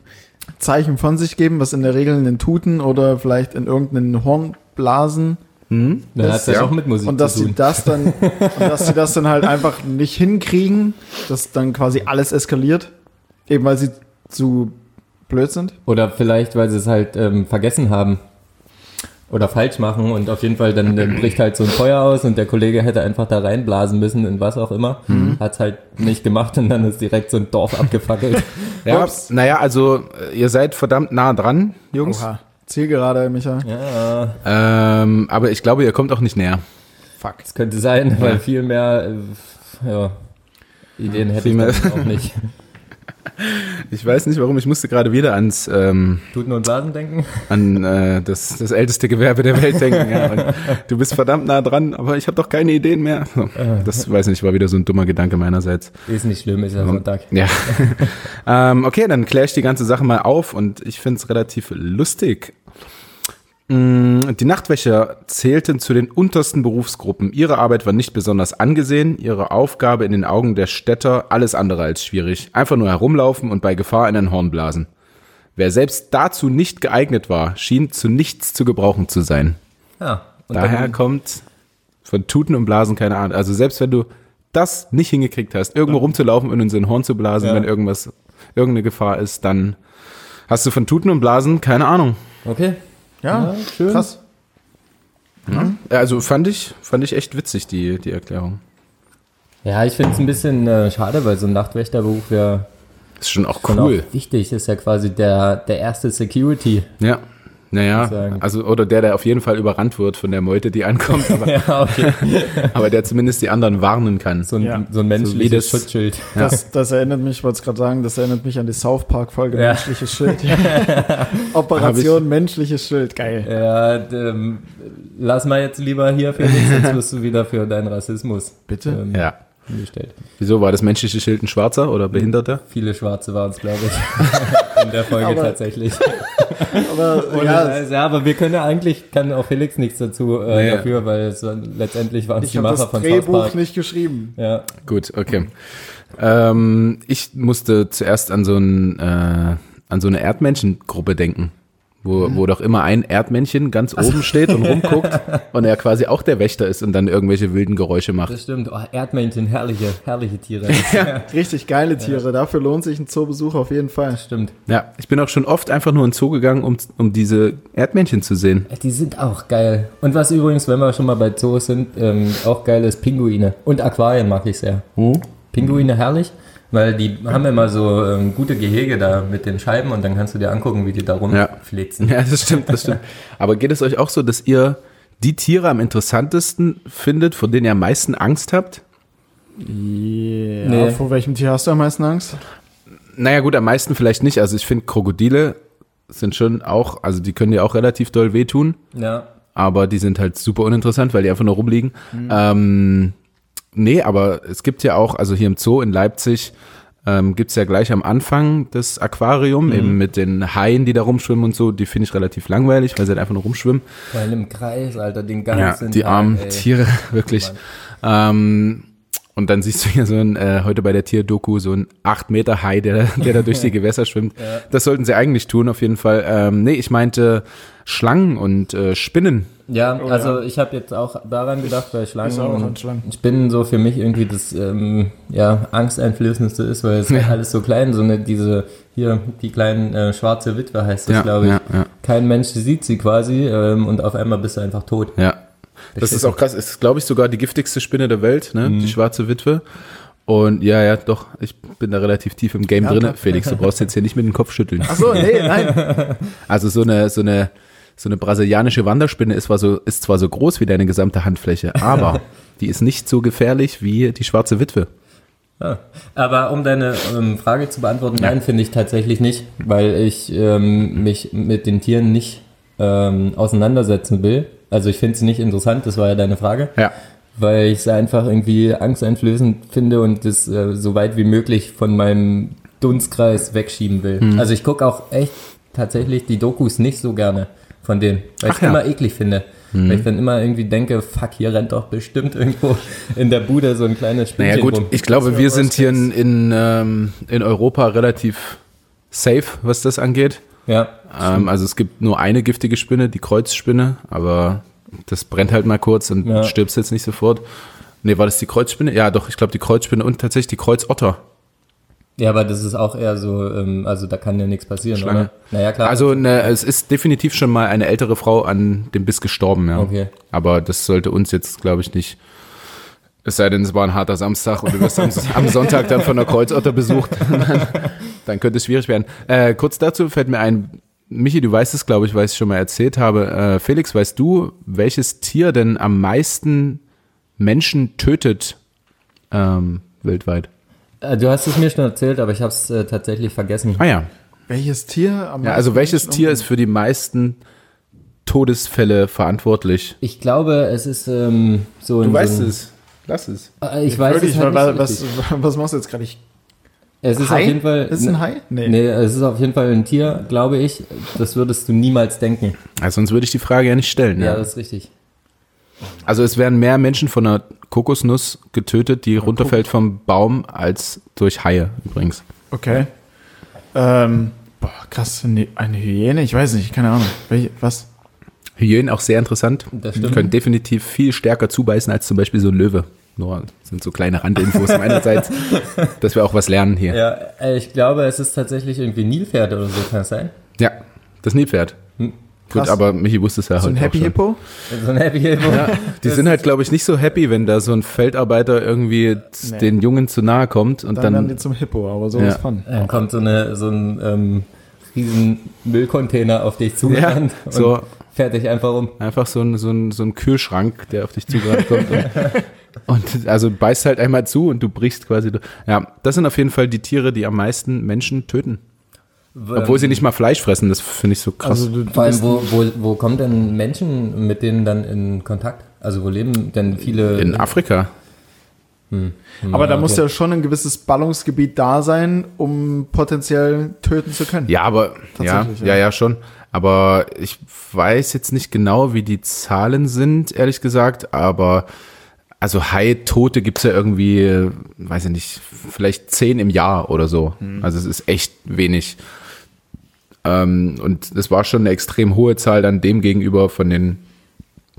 Zeichen von sich geben, was in der Regel in den Tuten oder vielleicht in irgendeinen Hornblasen Dann Das- hat das ja. auch mit Musik und dass zu sie tun. das dann, und dass sie das dann halt einfach nicht hinkriegen, dass dann quasi alles eskaliert, eben weil sie zu blöd sind. Oder vielleicht, weil sie es halt ähm, vergessen haben. Oder falsch machen und auf jeden Fall dann, dann bricht halt so ein Feuer aus und der Kollege hätte einfach da reinblasen müssen in was auch immer. Mhm. Hat's halt nicht gemacht und dann ist direkt so ein Dorf abgefackelt. Ja, Ups. naja, also äh, ihr seid verdammt nah dran, Jungs. Oha. Zielgerade, Micha. ja, Ähm, aber ich glaube, ihr kommt auch nicht näher. Fuck. das könnte sein, weil viel mehr äh, ja, Ideen hätte Viel mehr- ich auch nicht. Ich weiß nicht warum, ich musste gerade wieder ans ähm, Tuten und Blasen denken? an äh, das, das älteste Gewerbe der Welt denken. Ja. Du bist verdammt nah dran, aber ich habe doch keine Ideen mehr. So, das weiß nicht, war wieder so ein dummer Gedanke meinerseits. Ist nicht schlimm, ist ja Sonntag. Ja. ähm, okay, dann kläre ich die ganze Sache mal auf und ich finde es relativ lustig. Mm, Die Nachtwächter zählten zu den untersten Berufsgruppen. Ihre Arbeit war nicht besonders angesehen, ihre Aufgabe in den Augen der Städter alles andere als schwierig. Einfach nur herumlaufen und bei Gefahr in ein Horn blasen. Wer selbst dazu nicht geeignet war, schien zu nichts zu gebrauchen zu sein. Ja. Und Daher kommt von Tuten und Blasen keine Ahnung. Also selbst wenn du das nicht hingekriegt hast, irgendwo rumzulaufen und in so ein Horn zu blasen, Ja. wenn irgendwas, irgendeine Gefahr ist, dann hast du von Tuten und Blasen keine Ahnung. okay. Ja, Ja, schön. krass. Ja, Also fand ich, fand ich echt witzig, die, die Erklärung. Ja, ich finde es ein bisschen äh, schade, weil so ein Nachtwächterberuf ja Ist schon auch schon cool. auch wichtig ist, ja quasi der, der erste Security. Ja. Naja, also, oder der, der auf jeden Fall überrannt wird von der Meute, die ankommt, aber, Ja, okay. aber der zumindest die anderen warnen kann. So ein, Ja. so ein menschliches das- Schutzschild. Das, das erinnert mich, ich wollte es gerade sagen, das erinnert mich an die South Park-Folge Ja. Menschliches Schild. Operation Menschliches Schild, geil. Ja, ähm, lass mal jetzt lieber hier, Felix, sonst wirst du wieder für deinen Rassismus Bitte? ähm, Ja. Angestellt. Wieso war das menschliche Schild ein Schwarzer oder Behinderter? Viele Schwarze waren es, glaube ich, in der Folge Aber- tatsächlich. Aber ja, ja, aber wir können ja eigentlich, kann auch Felix nichts dazu äh, Nee. dafür, weil es, letztendlich waren es ich die habe Macher das von South Drehbuch Park. nicht geschrieben. Ja, Gut, okay. Ähm, ich musste zuerst an so ein, äh, an so eine Erdmänchengruppe denken. Wo, wo doch immer ein Erdmännchen ganz oben steht und rumguckt und er quasi auch der Wächter ist und dann irgendwelche wilden Geräusche macht. Das stimmt. Oh, Erdmännchen, herrliche, herrliche Tiere. Richtig geile Tiere. Dafür lohnt sich ein Zoobesuch auf jeden Fall. Stimmt. Ja, ich bin auch schon oft einfach nur in den Zoo gegangen, um, um diese Erdmännchen zu sehen. Die sind auch geil. Und was übrigens, wenn wir schon mal bei Zoos sind, ähm, auch geil ist, Pinguine. Und Aquarien mag ich sehr. Pinguine herrlich, weil die haben immer so ähm, gute Gehege da mit den Scheiben und dann kannst du dir angucken, wie die da Ja. rumflitzen. Ja, das stimmt, das stimmt. Aber geht es euch auch so, dass ihr die Tiere am interessantesten findet, vor denen ihr am meisten Angst habt? Yeah. Nee. Vor welchem Tier hast du am meisten Angst? Naja, gut, am meisten vielleicht nicht. Also ich finde Krokodile sind schon auch, also die können dir auch relativ doll wehtun, Ja. aber die sind halt super uninteressant, weil die einfach nur rumliegen. Mhm. Ähm, nee, aber es gibt ja auch, also hier im Zoo in Leipzig ähm, gibt's ja gleich am Anfang das Aquarium, Mhm. eben mit den Haien, die da rumschwimmen und so, die finde ich relativ langweilig, weil sie halt einfach nur rumschwimmen. Weil im Kreis, Alter, den Ja, ganzen die Tag, armen ey. Tiere, wirklich. Ähm, und dann siehst du hier so ein, äh, heute bei der Tierdoku, so ein 8 Meter Hai, der, der da durch die Gewässer schwimmt. Das sollten sie eigentlich tun, auf jeden Fall. Ähm, nee, ich meinte Schlangen und äh, Spinnen. Ja, Oh, also ja. ich habe jetzt auch daran gedacht, weil Schlangen und Schlangen. Spinnen so für mich irgendwie das ähm, ja, angsteinflößendste ist, weil es ist alles so klein, so eine diese hier die kleinen äh, schwarze Witwe heißt das, Ja, glaube ich. ja, ja. Kein Mensch sieht sie quasi ähm, und auf einmal bist du einfach tot. Ja. Das ist auch krass. Ist, glaube ich, sogar die giftigste Spinne der Welt, ne? Mhm. Die schwarze Witwe. Und ja, ja, doch, ich bin da relativ tief im Game Ja, drinne. doch. Felix, du brauchst jetzt hier nicht mit dem Kopf schütteln. Ach so, nee, nein. Also so eine, so eine, so eine brasilianische Wanderspinne ist zwar so, ist zwar so groß wie deine gesamte Handfläche, aber die ist nicht so gefährlich wie die schwarze Witwe. Ja. Aber um deine ähm, Frage zu beantworten, nein, finde ich tatsächlich nicht, weil ich ähm, mich mit den Tieren nicht ähm, auseinandersetzen will. Also ich finde sie nicht interessant, das war ja deine Frage. Ja. weil ich es einfach irgendwie angsteinflößend finde und das äh, so weit wie möglich von meinem Dunstkreis wegschieben will. Mhm. Also ich gucke auch echt tatsächlich die Dokus nicht so gerne von denen, weil ich Ach ja. Immer eklig finde. Weil ich dann immer irgendwie denke, fuck, hier rennt doch bestimmt irgendwo in der Bude so ein kleines Spinnchen Naja gut, rum. ich glaube, wir sind hier in, in, ähm, in Europa relativ safe, was das angeht. ja, Ähm, also es gibt nur eine giftige Spinne, die Kreuzspinne, aber das brennt halt mal kurz und Ja. stirbst jetzt nicht sofort. Nee, war das die Kreuzspinne? Ja, doch, ich glaube die Kreuzspinne und tatsächlich die Kreuzotter. Ja, aber das ist auch eher so, ähm, also da kann ja nichts passieren, Schlange. oder? Naja, klar. Also ne, es ist definitiv schon mal eine ältere Frau an dem Biss gestorben, ja. Okay. Aber das sollte uns jetzt, glaube ich, nicht. Es sei denn, es war ein harter Samstag und du wirst am, am Sonntag dann von der Kreuzotter besucht. dann, könnte es schwierig werden. Äh, kurz dazu fällt mir ein, Michi, du weißt es, glaube ich, weil ich es schon mal erzählt habe. Äh, Felix, weißt du, welches Tier denn am meisten Menschen tötet ähm, weltweit? Äh, du hast es mir schon erzählt, aber ich habe es äh, tatsächlich vergessen. Ah ja. Welches Tier am Ja, also welches Tier ist für die meisten Todesfälle verantwortlich? Ich glaube, es ist ähm, so Du weißt so ein- es. Lass es. Äh, Ich weiß Wirklich, es halt so was, was machst du jetzt gerade? Ich- Es ist Hai? auf jeden Fall. Ist es ein Hai? Nee. Nee. es ist auf jeden Fall ein Tier, glaube ich. Das würdest du niemals denken. Also sonst würde ich die Frage ja nicht stellen. Ja, Ja. das ist richtig. Also es werden mehr Menschen von einer Kokosnuss getötet, die runterfällt vom Baum, als durch Haie übrigens. Okay. Ähm, boah, krass, eine, Hyäne? Ich weiß nicht, keine Ahnung. Welche, was? Hyänen auch sehr interessant. Das stimmt. Können definitiv viel stärker zubeißen als zum Beispiel so ein Löwe. Nur sind so kleine Randinfos meinerseits, dass wir auch was lernen hier. Ja, äh, ich glaube, es ist tatsächlich irgendwie Nilpferd oder so, kann es sein? Ja, das Nilpferd. Gut, Krass. aber Michi wusste es ja So ein Happy auch schon. Hippo? So ein Happy Hippo. Die sind halt, glaube ich, nicht so happy, wenn da so ein Feldarbeiter irgendwie Nee. den Jungen zu nahe kommt und Dann, werden die dann, zum Hippo, aber so Ja. ist fun. Dann kommt so, eine, so ein ähm, riesen Müllcontainer auf dich zugerannt und so fährt dich einfach um. einfach so ein, so ein, so ein Kühlschrank, der auf dich zugerannt kommt. Und, und also beißt halt einmal zu und du brichst quasi. durch. Ja, das sind auf jeden Fall die Tiere, die am meisten Menschen töten. Obwohl sie nicht mal Fleisch fressen, das finde ich so krass. Also du, du Vor allem, wo, wo, wo kommen denn Menschen mit denen dann in Kontakt? Also wo leben denn viele? in Afrika. aber da Ja, muss okay. ja schon ein gewisses Ballungsgebiet da sein, um potenziell töten zu können. Ja, aber ja, ja, ja. ja, schon. Aber ich weiß jetzt nicht genau, wie die Zahlen sind, ehrlich gesagt. Aber also Hai-Tote gibt's ja irgendwie, äh, weiß ich nicht, vielleicht zehn im Jahr oder so. Also es ist echt wenig. Ähm, und das war schon eine extrem hohe Zahl dann dem gegenüber von den,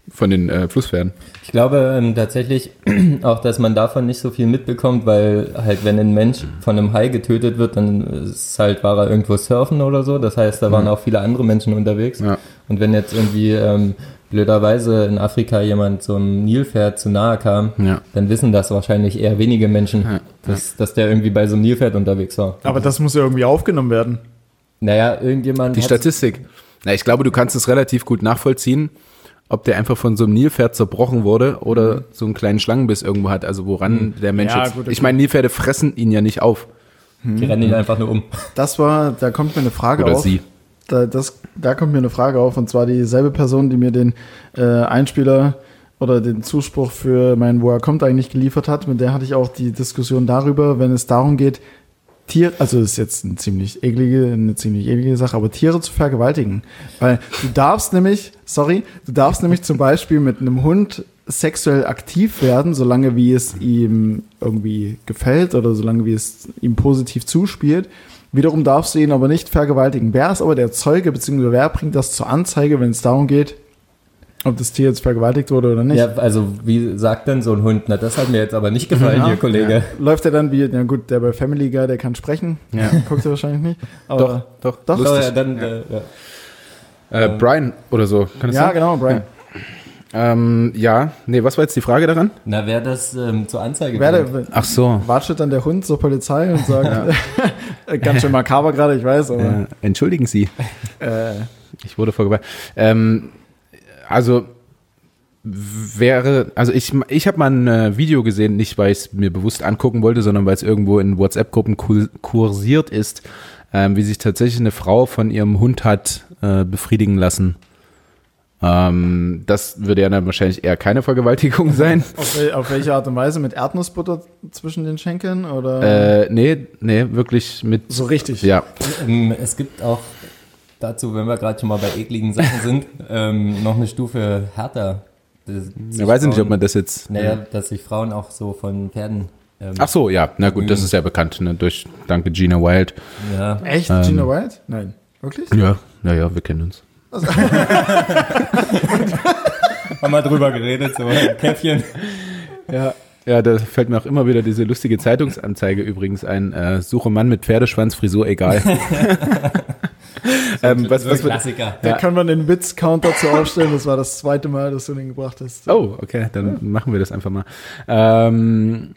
von den äh, Flusspferden. Ich glaube ähm, tatsächlich auch, dass man davon nicht so viel mitbekommt, weil halt, wenn ein Mensch von einem Hai getötet wird, dann ist halt, war er irgendwo surfen oder so. Das heißt, da waren auch viele andere Menschen unterwegs. Ja. Und wenn jetzt irgendwie ähm, blöderweise in Afrika jemand so einem Nilpferd zu nahe kam, Ja. dann wissen das wahrscheinlich eher wenige Menschen, Ja. dass, dass der irgendwie bei so einem Nilpferd unterwegs war. Aber das muss ja irgendwie aufgenommen werden. Naja, irgendjemand Die Statistik. Na, ich glaube, du kannst es relativ gut nachvollziehen, ob der einfach von so einem Nilpferd zerbrochen wurde oder so einen kleinen Schlangenbiss irgendwo hat, also woran der Mensch Ja, jetzt. gut, okay. Ich meine, Nilpferde fressen ihn ja nicht auf. die rennen ihn einfach nur um. Das war, da kommt mir eine Frage Oder auf. sie. Da, das, da kommt mir eine Frage auf, und zwar dieselbe Person, die mir den äh, Einspieler oder den Zuspruch für mein Woher kommt eigentlich geliefert hat, mit der hatte ich auch die Diskussion darüber, wenn es darum geht, Tier, also das ist jetzt eine ziemlich eklige, eine ziemlich eklige Sache, aber Tiere zu vergewaltigen. Weil du darfst nämlich, sorry, du darfst nämlich zum Beispiel mit einem Hund sexuell aktiv werden, solange wie es ihm irgendwie gefällt oder solange wie es ihm positiv zuspielt. Wiederum darfst du ihn aber nicht vergewaltigen. Wer ist aber der Zeuge, beziehungsweise wer bringt das zur Anzeige, wenn es darum geht, ob das Tier jetzt vergewaltigt wurde oder nicht? Ja, also wie sagt denn so ein Hund? Na, das hat mir jetzt aber nicht gefallen, Ja. hier, Kollege. Läuft er dann wie, ja gut, der bei Family Guy, der kann sprechen. Ja. Guckt er wahrscheinlich nicht. Doch, Aber doch, Doch. So, lustig. ja, dann, Äh, ja. Äh, Brian oder so, kann das ja, sein? genau, Brian. Ähm, ja, nee, was war jetzt die Frage daran? Na, wer das ähm, zur Anzeige Wer bringt. der, Ach so. watschelt dann der Hund zur Polizei und sagt, ganz schön makaber gerade, ich weiß, aber Äh, entschuldigen Sie, äh, ich wurde vorgebracht. Ähm, also wäre, also ich, ich habe mal ein äh, Video gesehen, nicht weil ich es mir bewusst angucken wollte, sondern weil es irgendwo in WhatsApp-Gruppen kur- kursiert ist, ähm, wie sich tatsächlich eine Frau von ihrem Hund hat äh, befriedigen lassen. Ähm, das würde ja dann wahrscheinlich eher keine Vergewaltigung sein. auf, auf welche Art und Weise? Mit Erdnussbutter zwischen den Schenkeln oder äh, nee, nee, wirklich mit, so richtig? ja, Ähm, es gibt auch dazu, wenn wir gerade schon mal bei ekligen Sachen sind, ähm, noch eine Stufe härter. Ich weiß nicht, ob Frauen- man das jetzt, Naja, dass sich Frauen auch so von Pferden. Ähm, ach so, ja, na gut, das Mhm. ist ja bekannt, ne, durch, danke Gina Wild. Ja. Echt? Ähm, Gina White? Nein. Wirklich? Ja, naja, wir kennen uns. Haben wir drüber geredet, so Käffchen. Ja. Ja, da fällt mir auch immer wieder diese lustige Zeitungsanzeige übrigens ein. Äh, suche Mann mit Pferdeschwanz, Frisur egal. ähm, was, was, wird- Klassiker. Da Ja. können wir den Witz-Counter zu aufstellen. Das war das zweite Mal, dass du den gebracht hast. oh, okay, dann machen wir das einfach mal. Ähm,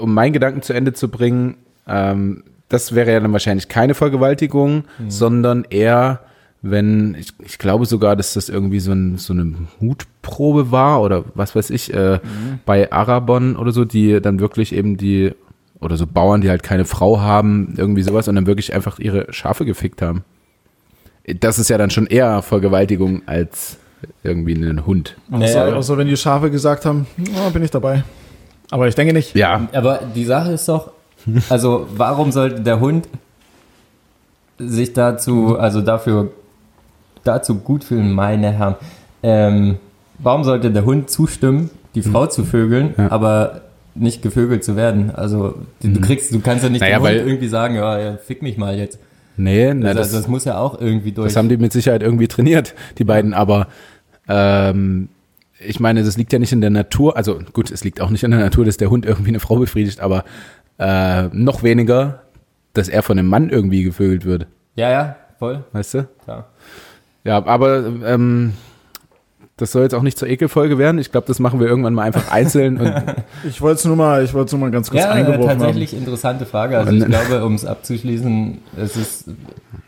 um meinen Gedanken zu Ende zu bringen, ähm, das wäre ja dann wahrscheinlich keine Vergewaltigung, sondern eher, wenn, ich, ich glaube sogar, dass das irgendwie so, ein, so eine Mutprobe war oder was weiß ich, äh, bei Arabon oder so, die dann wirklich eben die, oder so Bauern, die halt keine Frau haben, irgendwie sowas und dann wirklich einfach ihre Schafe gefickt haben. Das ist ja dann schon eher Vergewaltigung als irgendwie ein Hund. Außer, Naja. außer wenn die Schafe gesagt haben, oh, bin ich dabei. Aber ich denke nicht. Ja, Aber die Sache ist doch, also warum sollte der Hund sich dazu, also dafür, dazu gut fühlen, meine Herren? Ähm, warum sollte der Hund zustimmen, die Frau zu vögeln, Ja. aber nicht gevögelt zu werden? Also du kriegst, du kannst ja nicht Naja, dem Hund weil- irgendwie sagen, ja, ja, fick mich mal jetzt. Nee, Also, das, das, muss ja auch irgendwie durch. Das haben die mit Sicherheit irgendwie trainiert, die beiden, aber ähm, ich meine, das liegt ja nicht in der Natur, also gut, es liegt auch nicht in der Natur, dass der Hund irgendwie eine Frau befriedigt, aber äh, noch weniger, dass er von einem Mann irgendwie gevögelt wird, ja, ja, voll, weißt du? klar. Ja, aber ähm, das soll jetzt auch nicht zur Ekelfolge werden. Ich glaube, das machen wir irgendwann mal einfach einzeln und Ich wollte es nur mal, ich wollte es nur mal ganz kurz Ja, eingeworfen tatsächlich interessante Frage. Also ich glaube, um es abzuschließen, es ist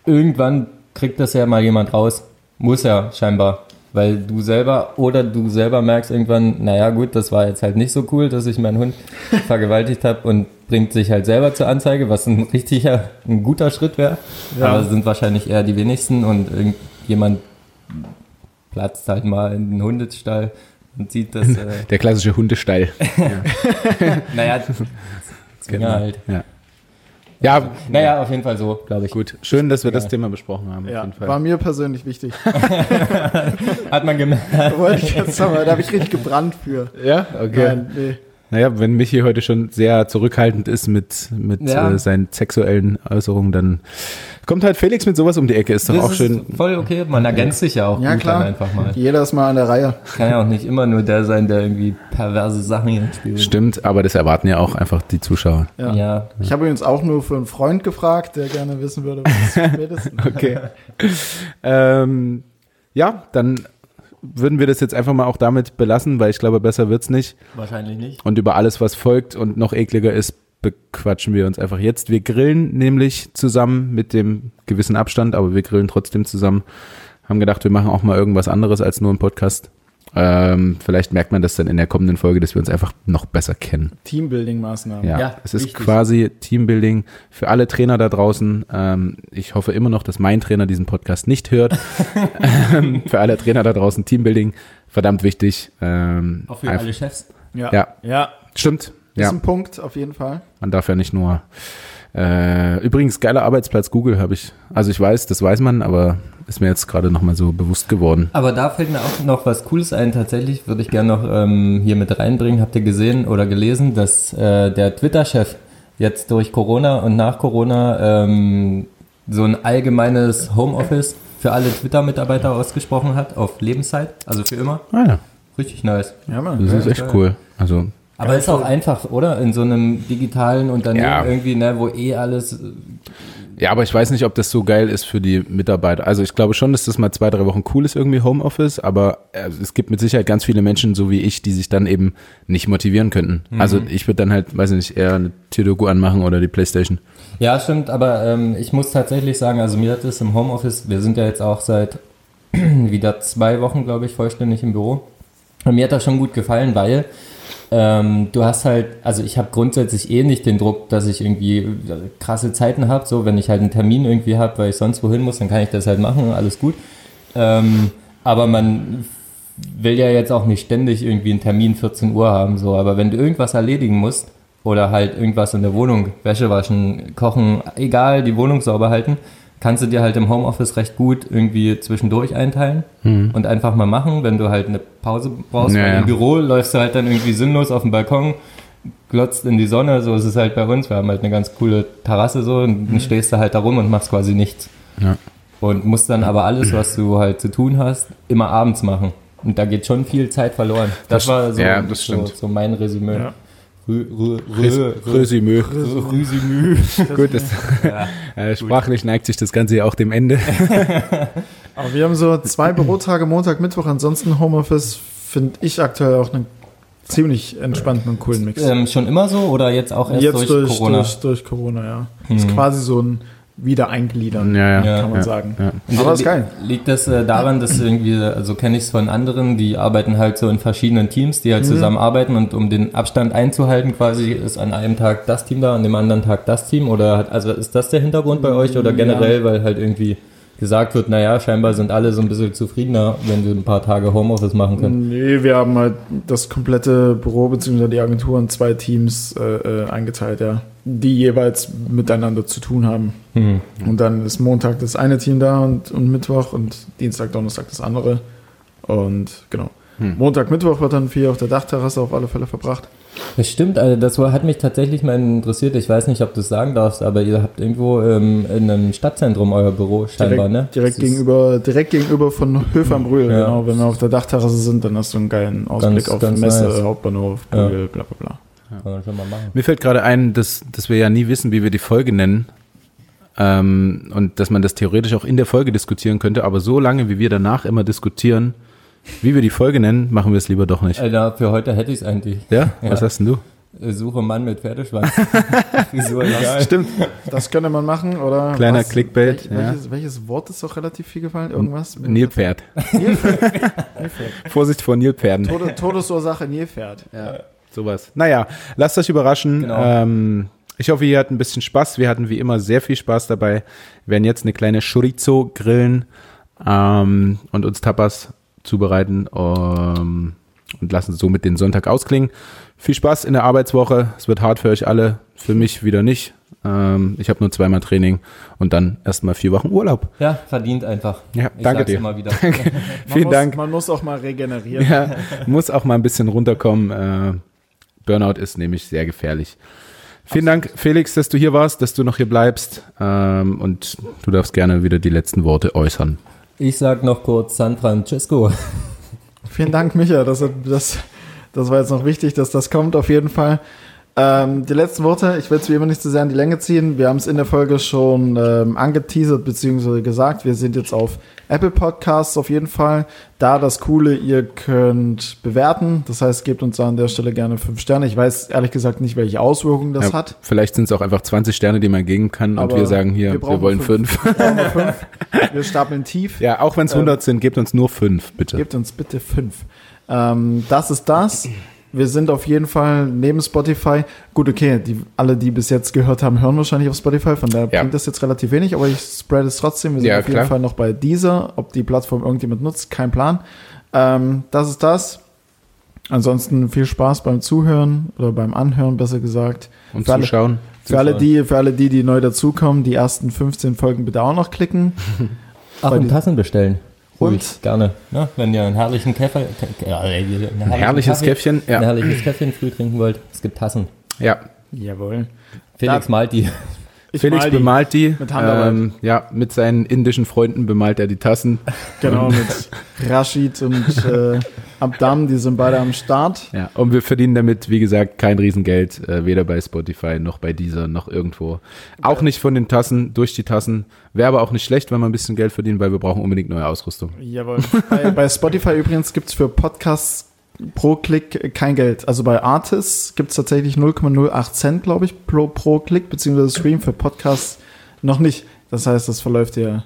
irgendwann kriegt das ja mal jemand raus. Muss ja scheinbar. Weil du selber oder du selber merkst irgendwann, naja gut, das war jetzt halt nicht so cool, dass ich meinen Hund vergewaltigt habe und bringt sich halt selber zur Anzeige, was ein richtiger, ein guter Schritt wäre. Ja. Aber sind wahrscheinlich eher die wenigsten und irgendjemand platzt halt mal in den Hundestall und sieht das, äh, der klassische Hundestall. naja, Zwinger halt. Ja. Ja, Naja, auf jeden Fall so, glaube ich. gut. Schön, dass wir das Thema besprochen haben. Ja, auf jeden Fall. war mir persönlich wichtig. Hat man gemerkt. Wollte ich jetzt sagen, da habe ich richtig gebrannt für. ja, okay. Nein, nee. Naja, wenn Michi heute schon sehr zurückhaltend ist mit, mit Ja. äh, seinen sexuellen Äußerungen, dann kommt halt Felix mit sowas um die Ecke. Ist doch Das auch schön. ist voll okay. Man ergänzt sich ja auch Ja, gut klar. einfach mal. Jeder ist mal an der Reihe. Kann ja auch nicht immer nur der sein, der irgendwie perverse Sachen hier spielt. Stimmt, aber das erwarten ja auch einfach die Zuschauer. Ja. Ja. Ich habe übrigens auch nur für einen Freund gefragt, der gerne wissen würde, was spät ist. Okay. ähm, ja, dann würden wir das jetzt einfach mal auch damit belassen, weil ich glaube, besser wird's nicht. Wahrscheinlich nicht. Und über alles, was folgt und noch ekliger ist, bequatschen wir uns einfach jetzt. Wir grillen nämlich zusammen mit dem gewissen Abstand, aber wir grillen trotzdem zusammen. Haben gedacht, wir machen auch mal irgendwas anderes als nur einen Podcast. Ähm, vielleicht merkt man das dann in der kommenden Folge, dass wir uns einfach noch besser kennen. Teambuilding-Maßnahmen. Ja, Ja, es ist wichtig. quasi Teambuilding für alle Trainer da draußen. Ähm, ich hoffe immer noch, dass mein Trainer diesen Podcast nicht hört. ähm, für alle Trainer da draußen Teambuilding, verdammt wichtig. Ähm, Auch für alle Chefs. Ja. Ja. ja. Stimmt. Ist Ja, ein Punkt, auf jeden Fall. man darf ja nicht nur. Äh, übrigens, geiler Arbeitsplatz Google habe ich. Also ich weiß, das weiß man, aber ist mir jetzt gerade nochmal so bewusst geworden. Aber da fällt mir auch noch was Cooles ein. Tatsächlich würde ich gerne noch ähm, hier mit reinbringen. Habt ihr gesehen oder gelesen, dass äh, der Twitter-Chef jetzt durch Corona und nach Corona ähm, so ein allgemeines Homeoffice für alle Twitter-Mitarbeiter ausgesprochen hat auf Lebenszeit, also für immer. Ah ja, Richtig nice. Ja, Mann. das ist echt geil. cool. Also Aber ist auch einfach, oder? In so einem digitalen Unternehmen Ja. irgendwie, ne, wo eh alles. äh, Ja, aber ich weiß nicht, ob das so geil ist für die Mitarbeiter. Also ich glaube schon, dass das mal zwei, drei Wochen cool ist, irgendwie Homeoffice, aber äh, es gibt mit Sicherheit ganz viele Menschen, so wie ich, die sich dann eben nicht motivieren könnten. Also ich würde dann halt, weiß ich nicht, eher eine Tierdoku anmachen oder die Playstation. Ja, stimmt, aber ähm, ich muss tatsächlich sagen, also mir hat es im Homeoffice, wir sind ja jetzt auch seit wieder zwei Wochen, glaube ich, vollständig im Büro. Und mir hat das schon gut gefallen, weil ähm, du hast halt, also ich habe grundsätzlich eh nicht den Druck, dass ich irgendwie äh, krasse Zeiten habe. So, wenn ich halt einen Termin irgendwie habe, weil ich sonst wohin muss, dann kann ich das halt machen, alles gut. Ähm, aber man will ja jetzt auch nicht ständig irgendwie einen Termin 14 Uhr haben, so. Aber wenn du irgendwas erledigen musst oder halt irgendwas in der Wohnung, Wäsche waschen, kochen, egal, die Wohnung sauber halten, kannst du dir halt im Homeoffice recht gut irgendwie zwischendurch einteilen und einfach mal machen, wenn du halt eine Pause brauchst. Ja, weil ja. Im Büro läufst du halt dann irgendwie sinnlos auf dem Balkon, glotzt in die Sonne, so ist es halt bei uns. Wir haben halt eine ganz coole Terrasse so und dann stehst du halt da rum und machst quasi nichts. Ja. Und musst dann aber alles, was du halt zu tun hast, immer abends machen. Und da geht schon viel Zeit verloren. Das, Das- war so, ja, das so, stimmt. so mein Resümee. Ja. Resümee. Resümee. Gut, das, äh, sprachlich neigt sich das Ganze ja auch dem Ende. Aber wir haben so zwei Bürotage, Montag, Mittwoch, ansonsten Homeoffice, finde ich aktuell auch einen ziemlich entspannten und coolen Mix. Ähm, schon immer so oder jetzt auch erst Jetzt durch, durch, Corona? durch, durch Corona, ja. Ist quasi so ein Wiedereingliedern, Ja, ja. Ja. kann man ja, sagen. Ja. Aber ist geil. Liegt das äh, daran, dass irgendwie, also kenne ich es von anderen, die arbeiten halt so in verschiedenen Teams, die halt Mhm. zusammenarbeiten und um den Abstand einzuhalten, quasi ist an einem Tag das Team da, an dem anderen Tag das Team oder hat, also ist das der Hintergrund bei euch oder generell, weil halt irgendwie gesagt wird, naja, scheinbar sind alle so ein bisschen zufriedener, wenn wir ein paar Tage Homeoffice machen können. Nee, wir haben halt das komplette Büro bzw. die Agentur in zwei Teams äh, äh, eingeteilt, ja. Die jeweils miteinander zu tun haben. Hm. Und dann ist Montag das eine Team da und, und Mittwoch und Dienstag, Donnerstag das andere. Und genau. Hm. Montag, Mittwoch wird dann viel auf der Dachterrasse auf alle Fälle verbracht. Das stimmt, also das hat mich tatsächlich mal interessiert. Ich weiß nicht, ob du es sagen darfst, aber ihr habt irgendwo ähm, in einem Stadtzentrum euer Büro scheinbar, direkt ne? direkt Das gegenüber, direkt gegenüber von Höfe am Brühl. Ja. Genau, wenn wir auf der Dachterrasse sind, dann hast du einen geilen Ausblick Ganz- auf ganz Messe, nice. Hauptbahnhof, Ja. Brühl, bla bla bla. Kann man schon mal machen. Mir fällt gerade ein, dass, dass wir ja nie wissen, wie wir die Folge nennen. Ähm, und dass man das theoretisch auch in der Folge diskutieren könnte, aber so lange, wie wir danach immer diskutieren, wie wir die Folge nennen, machen wir es lieber doch nicht. Alter, für heute hätte ich es eigentlich. Ja? Ja. Was hast denn du? Äh, Suche Mann mit Pferdeschwanz. Frisur egal. Stimmt, das könnte man machen, oder? Kleiner Clickbait, Welch, welches, welches Wort ist doch relativ viel gefallen? Irgendwas? Nilpferd. Nilpferd. Vorsicht vor Nilpferden. Tode, Todesursache Nilpferd. Ja, sowas. Naja, lasst euch überraschen. Genau. Ähm, ich hoffe, ihr hattet ein bisschen Spaß. Wir hatten wie immer sehr viel Spaß dabei. Wir werden jetzt eine kleine Chorizo grillen ähm, und uns Tapas zubereiten ähm, und lassen somit den Sonntag ausklingen. Viel Spaß in der Arbeitswoche. Es wird hart für euch alle, für mich wieder nicht. Ähm, ich habe nur zweimal Training und dann erstmal vier Wochen Urlaub. Ja, verdient einfach. Ja, Ich danke dir. Immer wieder. Man Vielen muss, Dank. Man muss auch mal regenerieren. Ja, muss auch mal ein bisschen runterkommen. Äh, Burnout ist nämlich sehr gefährlich. Vielen Dank, Felix, dass du hier warst, dass du noch hier bleibst. Ähm, und du darfst gerne wieder die letzten Worte äußern. Ich sag noch kurz San Francisco. Vielen Dank, Micha. Das, das, das war jetzt noch wichtig, dass das kommt, auf jeden Fall. Ähm, die letzten Worte, ich will es wie immer nicht zu sehr in die Länge ziehen. Wir haben es in der Folge schon ähm, angeteasert bzw. gesagt. Wir sind jetzt auf Apple Podcasts auf jeden Fall. Da das Coole, ihr könnt bewerten. Das heißt, gebt uns an der Stelle gerne fünf Sterne. Ich weiß ehrlich gesagt nicht, welche Auswirkungen das Ja, hat. Vielleicht sind es auch einfach 20 Sterne, die man geben kann und Aber wir sagen hier, wir wir, wollen fünf. fünf. Wir fünf. Wir stapeln tief. ja, auch wenn es 100 sind, gebt uns nur fünf, bitte. Gebt uns bitte fünf. Ähm, das ist das. Wir sind auf jeden Fall neben Spotify. Gut, okay, die, alle, die bis jetzt gehört haben, hören wahrscheinlich auf Spotify. Von daher Ja. bringt das jetzt relativ wenig, aber ich spread es trotzdem. Wir sind Ja, auf klar. jeden Fall noch bei dieser. Ob die Plattform irgendjemand nutzt, kein Plan. Ähm, das ist das. Ansonsten viel Spaß beim Zuhören oder beim Anhören, besser gesagt. Und Für alle- zuschauen. Für alle, die, für alle die, die neu dazukommen, die ersten 15 Folgen bitte auch noch klicken. Ach, und die- Tassen bestellen. Und? Ruhig, gerne. Ja, wenn ihr einen herrlichen Käfer, ja, einen Ein herrliches Kaffee- Käffchen. ein Ja. herrliches Käffchen früh trinken wollt, es gibt Tassen. ja. Jawohl. Felix Da- malt die. Ich Felix mal die. bemalt die. Mit Handarbeit. Ähm, ja, mit seinen indischen Freunden bemalt er die Tassen. Genau, mit Rashid und äh, Abdam, die sind beide am Start. Ja, und wir verdienen damit, wie gesagt, kein Riesengeld, äh, weder bei Spotify noch bei dieser noch irgendwo. Auch nicht von den Tassen, durch die Tassen. Wäre aber auch nicht schlecht, wenn wir ein bisschen Geld verdienen, weil wir brauchen unbedingt neue Ausrüstung. Jawohl. bei, bei Spotify übrigens gibt's für Podcasts pro Klick kein Geld. Also bei Artists gibt's tatsächlich 0,08 Cent, glaube ich, pro, pro Klick, beziehungsweise Stream für Podcasts noch nicht. Das heißt, das verläuft ja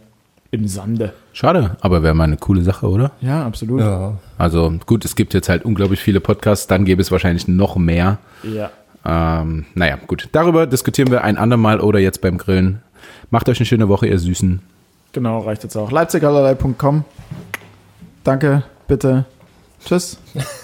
im Sande. Schade, aber wäre mal eine coole Sache, oder? Ja, absolut. Ja. Also gut, es gibt jetzt halt unglaublich viele Podcasts, dann gäbe es wahrscheinlich noch mehr. Ja. Ähm, naja, gut. Darüber diskutieren wir ein andermal oder jetzt beim Grillen. Macht euch eine schöne Woche, ihr Süßen. Genau, reicht jetzt auch. Leipzigallerlei.com. Danke, bitte. Tschüss.